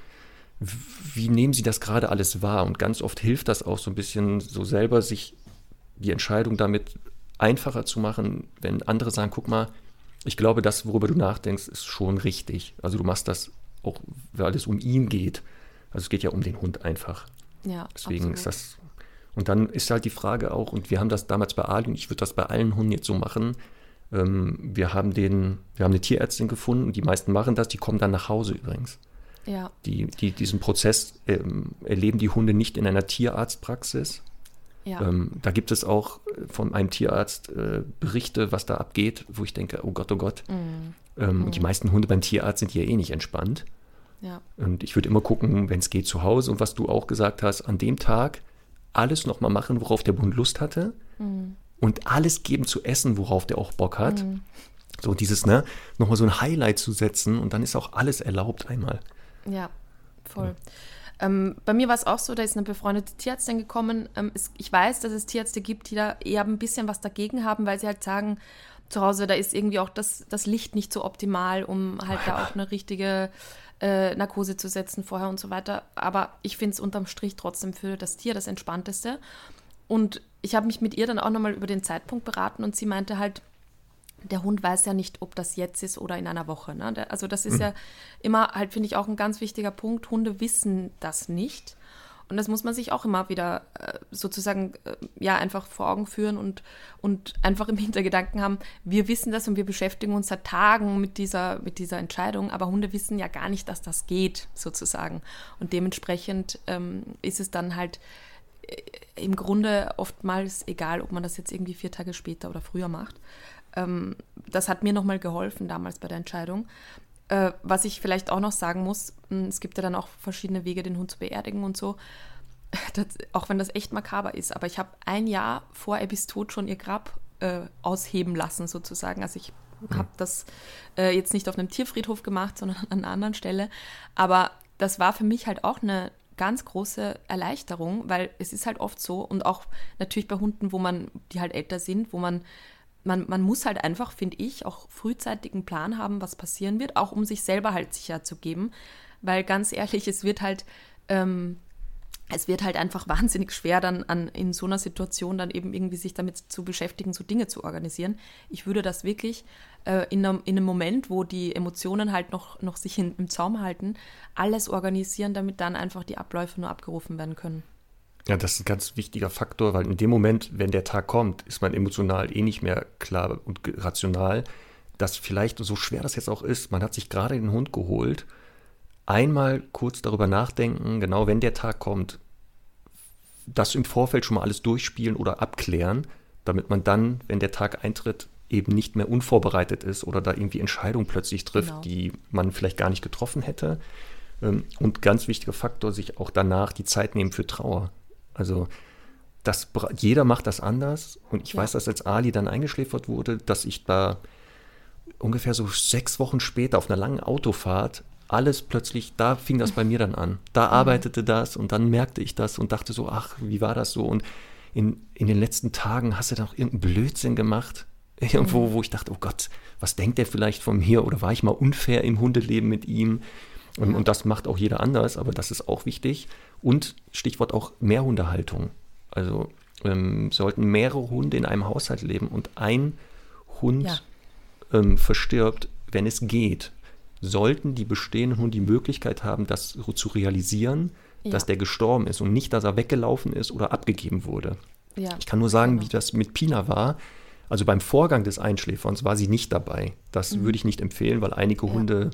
wie nehmen sie das gerade alles wahr? Und ganz oft hilft das auch so ein bisschen, so selber sich die Entscheidung damit einfacher zu machen, wenn andere sagen, guck mal, ich glaube, das, worüber du nachdenkst, ist schon richtig. Also du machst das auch, weil es um ihn geht. Also es geht ja um den Hund einfach. Ja, Deswegen absolut. ist das. Und dann ist halt die Frage auch, und wir haben das damals bei Ali, und ich würde das bei allen Hunden jetzt so machen, ähm, wir haben den, wir haben eine Tierärztin gefunden, die meisten machen das, die kommen dann nach Hause übrigens. Ja. Die, die diesen Prozess ähm, erleben die Hunde nicht in einer Tierarztpraxis. Ja. Ähm, da gibt es auch von einem Tierarzt äh, Berichte, was da abgeht, wo ich denke, oh Gott, oh Gott. Mhm. Ähm, mhm. Die meisten Hunde beim Tierarzt sind ja eh nicht entspannt. Ja. Und ich würde immer gucken, wenn es geht, zu Hause und was du auch gesagt hast, an dem Tag alles nochmal machen, worauf der Hund Lust hatte. Mhm und alles geben zu essen, worauf der auch Bock hat. Mhm. So dieses, ne, nochmal so ein Highlight zu setzen und dann ist auch alles erlaubt einmal. Ja, voll. Ja. Ähm, bei mir war es auch so, da ist eine befreundete Tierärztin gekommen. Ähm, es, ich weiß, dass es Tierärzte gibt, die da eher ein bisschen was dagegen haben, weil sie halt sagen, zu Hause, da ist irgendwie auch das, das Licht nicht so optimal, um halt da auch eine richtige äh, Narkose zu setzen vorher und so weiter. Aber ich finde es unterm Strich trotzdem für das Tier das Entspannteste. Und ich habe mich mit ihr dann auch nochmal über den Zeitpunkt beraten und sie meinte halt, der Hund weiß ja nicht, ob das jetzt ist oder in einer Woche. Ne? Also das ist mhm. ja immer halt, finde ich, auch ein ganz wichtiger Punkt. Hunde wissen das nicht. Und das muss man sich auch immer wieder äh, sozusagen äh, ja einfach vor Augen führen und, und einfach im Hintergedanken haben, wir wissen das und wir beschäftigen uns seit Tagen mit dieser, mit dieser Entscheidung, aber Hunde wissen ja gar nicht, dass das geht, sozusagen. Und dementsprechend ähm, ist es dann halt im Grunde oftmals egal, ob man das jetzt irgendwie vier Tage später oder früher macht. Ähm, das hat mir nochmal geholfen damals bei der Entscheidung. Äh, was ich vielleicht auch noch sagen muss, hm, es gibt ja dann auch verschiedene Wege, den Hund zu beerdigen und so. *laughs* Das, auch wenn das echt makaber ist. Aber ich habe ein Jahr vor Abbys Tod schon ihr Grab äh, ausheben lassen, sozusagen. Also ich mhm. habe das äh, jetzt nicht auf einem Tierfriedhof gemacht, sondern an einer anderen Stelle. Aber das war für mich halt auch eine, ganz große Erleichterung, weil es ist halt oft so und auch natürlich bei Hunden, wo man, die halt älter sind, wo man, man, man muss halt einfach, finde ich, auch frühzeitig einen Plan haben, was passieren wird, auch um sich selber halt sicher zu geben, weil ganz ehrlich, es wird halt, ähm, es wird halt einfach *laughs* wahnsinnig schwer, dann an, in so einer Situation dann eben irgendwie sich damit zu beschäftigen, so Dinge zu organisieren. Ich würde das wirklich äh, in, einem, in, einem, Moment, wo die Emotionen halt noch, noch sich in, im Zaum halten, alles organisieren, damit dann einfach die Abläufe nur abgerufen werden können. Ja, das ist ein ganz wichtiger Faktor, weil in dem Moment, wenn der Tag kommt, ist man emotional eh nicht mehr klar und rational, dass vielleicht, so schwer das jetzt auch ist, man hat sich gerade den Hund geholt einmal kurz darüber nachdenken, genau wenn der Tag kommt, das im Vorfeld schon mal alles durchspielen oder abklären, damit man dann, wenn der Tag eintritt, eben nicht mehr unvorbereitet ist oder da irgendwie Entscheidungen plötzlich trifft, genau. die man vielleicht gar nicht getroffen hätte. Ähm, und ganz wichtiger Faktor, sich auch danach die Zeit nehmen für Trauer. Also das, jeder macht das anders. Und ich ja. weiß, dass als Ali dann eingeschläfert wurde, dass ich da ungefähr so sechs Wochen später auf einer langen Autofahrt alles plötzlich, da fing das bei mir dann an. Da mhm. arbeitete das und dann merkte ich das und dachte so, ach, wie war das so? Und in, in den letzten Tagen hast du doch irgendeinen Blödsinn gemacht. *laughs* Irgendwo, mhm. wo ich dachte, oh Gott, was denkt der vielleicht von mir? Oder war ich mal unfair im Hundeleben mit ihm? Und, und das macht auch jeder anders, aber das ist auch wichtig. Und Stichwort auch Mehrhundehaltung. Also ähm, sollten mehrere Hunde in einem Haushalt leben und ein Hund ja. ähm, verstirbt, wenn es geht sollten die bestehenden Hunde die Möglichkeit haben, das zu realisieren, ja. dass der gestorben ist und nicht, dass er weggelaufen ist oder abgegeben wurde. Ja. Ich kann nur sagen, genau. wie das mit Pina war. Also beim Vorgang des Einschläferns war sie nicht dabei. Das mhm. würde ich nicht empfehlen, weil einige. Hunde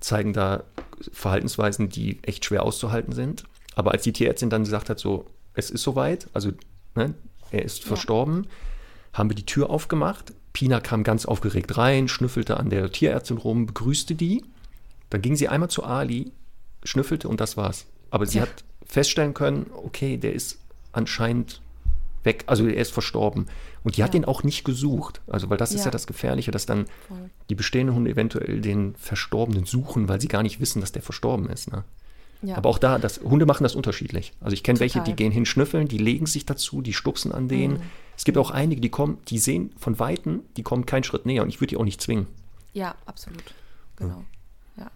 zeigen da Verhaltensweisen, die echt schwer auszuhalten sind. Aber als die Tierärztin dann gesagt hat, so, es ist soweit, also ne, er ist verstorben, haben wir die Tür aufgemacht, Pina kam ganz aufgeregt rein, schnüffelte an der Tierärztin rum, begrüßte die. Dann ging sie einmal zu Ali, schnüffelte und das war's. Aber sie ja. hat feststellen können, okay, der ist anscheinend weg, also er ist verstorben. Und die ja. hat ihn auch nicht gesucht. Also, weil das ja. ist ja das Gefährliche, dass dann Voll. die bestehenden Hunde eventuell den Verstorbenen suchen, weil sie gar nicht wissen, dass der verstorben ist. Ne? Ja. Aber auch da, das, Hunde machen das unterschiedlich. Also ich kenne welche, die gehen hin schnüffeln, die legen sich dazu, die stupsen an denen. Mhm. Es gibt auch einige, die kommen, die sehen von Weitem, die kommen keinen Schritt näher und ich würde die auch nicht zwingen. Ja, absolut. Genau. Ja.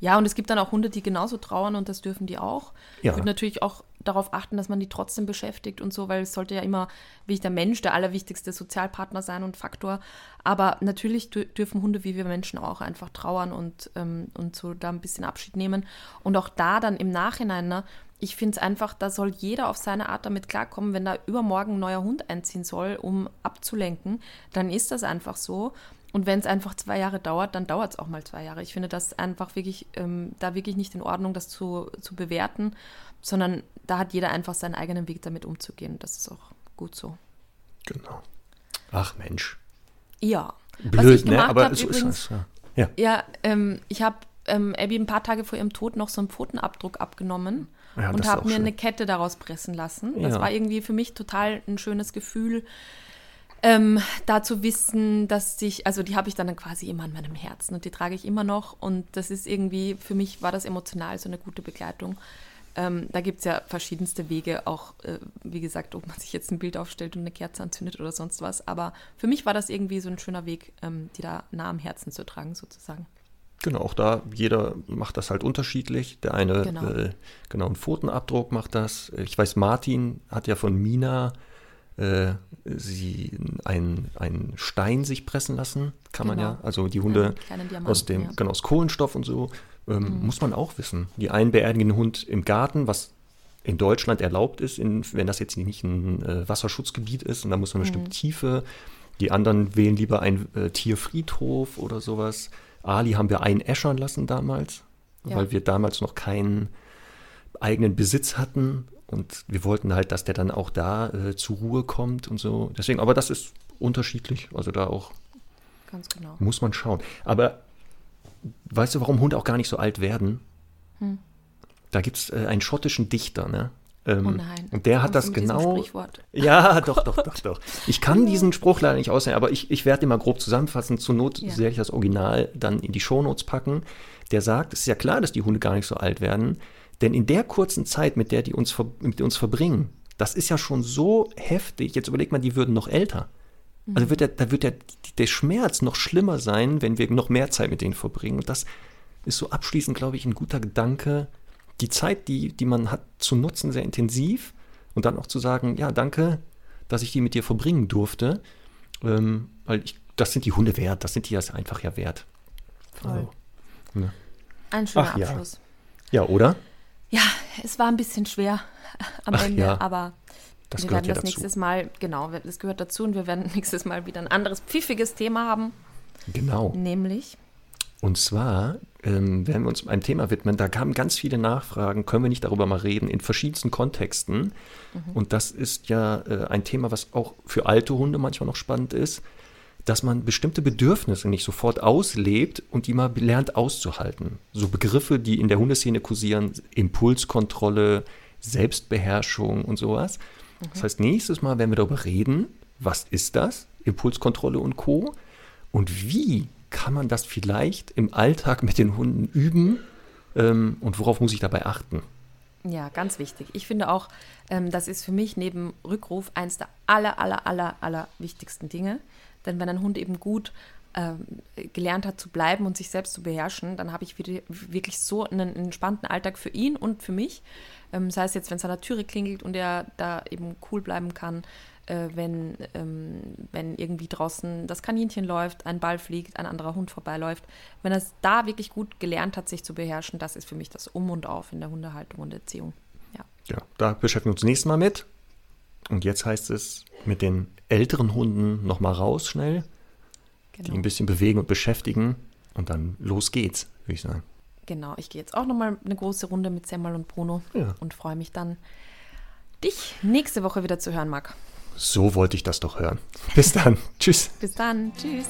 ja. und es gibt dann auch Hunde, die genauso trauern und das dürfen die auch. Ja. Ich würde natürlich auch darauf achten, dass man die trotzdem beschäftigt und so, weil es sollte ja immer, wie ich der Mensch, der allerwichtigste Sozialpartner sein und Faktor. Aber natürlich dürfen Hunde, wie wir Menschen auch, einfach trauern und, ähm, und so da ein bisschen Abschied nehmen. Und auch da dann im Nachhinein, ne, ich finde es einfach, da soll jeder auf seine Art damit klarkommen, wenn da übermorgen ein neuer Hund einziehen soll, um abzulenken, dann ist das einfach so. Und wenn es einfach zwei Jahre dauert, dann dauert es auch mal zwei Jahre. Ich finde das einfach wirklich, ähm, da wirklich nicht in Ordnung, das zu, zu bewerten, sondern da hat jeder einfach seinen eigenen Weg damit umzugehen. Das ist auch gut so. Genau. Ach Mensch. Ja. Blöd, ne? Aber so übrigens, ist das. Ja, ja, ja ähm, ich habe ähm, Abby ein paar Tage vor ihrem Tod noch so einen Pfotenabdruck abgenommen ja, und habe mir schön. eine Kette daraus pressen lassen. Das ja. war irgendwie für mich total ein schönes Gefühl, ähm, da zu wissen, dass ich, also die habe ich dann quasi immer an meinem Herzen und die trage ich immer noch und das ist irgendwie, für mich war das emotional so eine gute Begleitung. Ähm, da gibt es ja verschiedenste Wege, auch äh, wie gesagt, ob man sich jetzt ein Bild aufstellt und eine Kerze anzündet oder sonst was. Aber für mich war das irgendwie so ein schöner Weg, ähm, die da nah am Herzen zu tragen, sozusagen. Genau, auch da, jeder macht das halt unterschiedlich. Der eine, genau, äh, genau einen Pfotenabdruck macht das. Ich weiß, Martin hat ja von Mina äh, sie einen, einen Stein sich pressen lassen, kann genau. man ja. Also die Hunde aus dem, ja. genau, aus Kohlenstoff und so, ähm, mhm. muss man auch wissen. Die einen beerdigen den Hund im Garten, was in Deutschland erlaubt ist, in, wenn das jetzt nicht ein äh, Wasserschutzgebiet ist und da muss man eine mhm. bestimmte Tiefe. Die anderen wählen lieber einen äh, Tierfriedhof oder sowas. Ali haben wir einäschern lassen damals, ja. weil wir damals noch keinen eigenen Besitz hatten und wir wollten halt, dass der dann auch da äh, zur Ruhe kommt und so. Deswegen, aber das ist unterschiedlich. Also da auch Ganz genau. muss man schauen. Aber weißt du, warum Hunde auch gar nicht so alt werden? Hm. Da gibt es äh, einen schottischen Dichter, ne? Ähm, oh nein. Und der hat das genau. Ja, doch, doch, doch, doch. Ich kann *laughs* diesen Spruch leider nicht aussehen, aber ich, ich werde ihn mal grob zusammenfassen. Zur Not ja. werde ich das Original dann in die Shownotes packen. Der sagt, es ist ja klar, dass die Hunde gar nicht so alt werden, denn in der kurzen Zeit, mit der die uns, mit uns verbringen, das ist ja schon so heftig. Jetzt überlegt man, die würden noch älter. Also wird der, da wird der, der Schmerz noch schlimmer sein, wenn wir noch mehr Zeit mit denen verbringen. Und das ist so abschließend, glaube ich, ein guter Gedanke, die Zeit, die, die man hat, zu nutzen, sehr intensiv und dann auch zu sagen, ja, danke, dass ich die mit dir verbringen durfte, ähm, weil ich, das sind die Hunde wert, das sind die das einfach ja wert. Voll. Also, ne? Ein schöner Ach, Abschluss. Ja. ja, oder? Ja, es war ein bisschen schwer am Ach, Ende, ja. aber Das wir gehört werden ja das dazu. nächstes Mal, genau, das gehört dazu und wir werden *laughs* nächstes Mal wieder ein anderes pfiffiges Thema haben, Genau. nämlich Und zwar ähm, werden wir uns einem Thema widmen. Da kamen ganz viele Nachfragen, können wir nicht darüber mal reden, in verschiedensten Kontexten. Und das ist ja äh, ein Thema, was auch für alte Hunde manchmal noch spannend ist, dass man bestimmte Bedürfnisse nicht sofort auslebt und die mal lernt auszuhalten. So Begriffe, die in der Hundeszene kursieren, Impulskontrolle, Selbstbeherrschung und sowas. Das heißt, nächstes Mal werden wir darüber reden, was ist das, Impulskontrolle und Co. Und wie kann man das vielleicht im Alltag mit den Hunden üben ähm, und worauf muss ich dabei achten? Ja, ganz wichtig. Ich finde auch, ähm, das ist für mich neben Rückruf eins der aller, aller, aller, aller wichtigsten Dinge. Denn wenn ein Hund eben gut ähm, gelernt hat zu bleiben und sich selbst zu beherrschen, dann habe ich wieder, wirklich so einen entspannten Alltag für ihn und für mich. Ähm, sei es jetzt, wenn es an der Türe klingelt und er da eben cool bleiben kann, äh, wenn, ähm, wenn irgendwie draußen das Kaninchen läuft, ein Ball fliegt, ein anderer Hund vorbeiläuft. Wenn er es da wirklich gut gelernt hat, sich zu beherrschen, das ist für mich das Um und Auf in der Hundehaltung und Erziehung. Ja. Ja, da beschäftigen wir uns nächstes Mal mit. Und jetzt heißt es mit den älteren Hunden nochmal raus schnell, die Genau. ein bisschen bewegen und beschäftigen und dann los geht's, würde ich sagen. Genau, ich gehe jetzt auch nochmal eine große Runde mit Semmel und Bruno Ja. und freue mich dann, dich nächste Woche wieder zu hören, Marc. So wollte ich das doch hören. Bis dann. *laughs* Tschüss. Bis dann. Tschüss.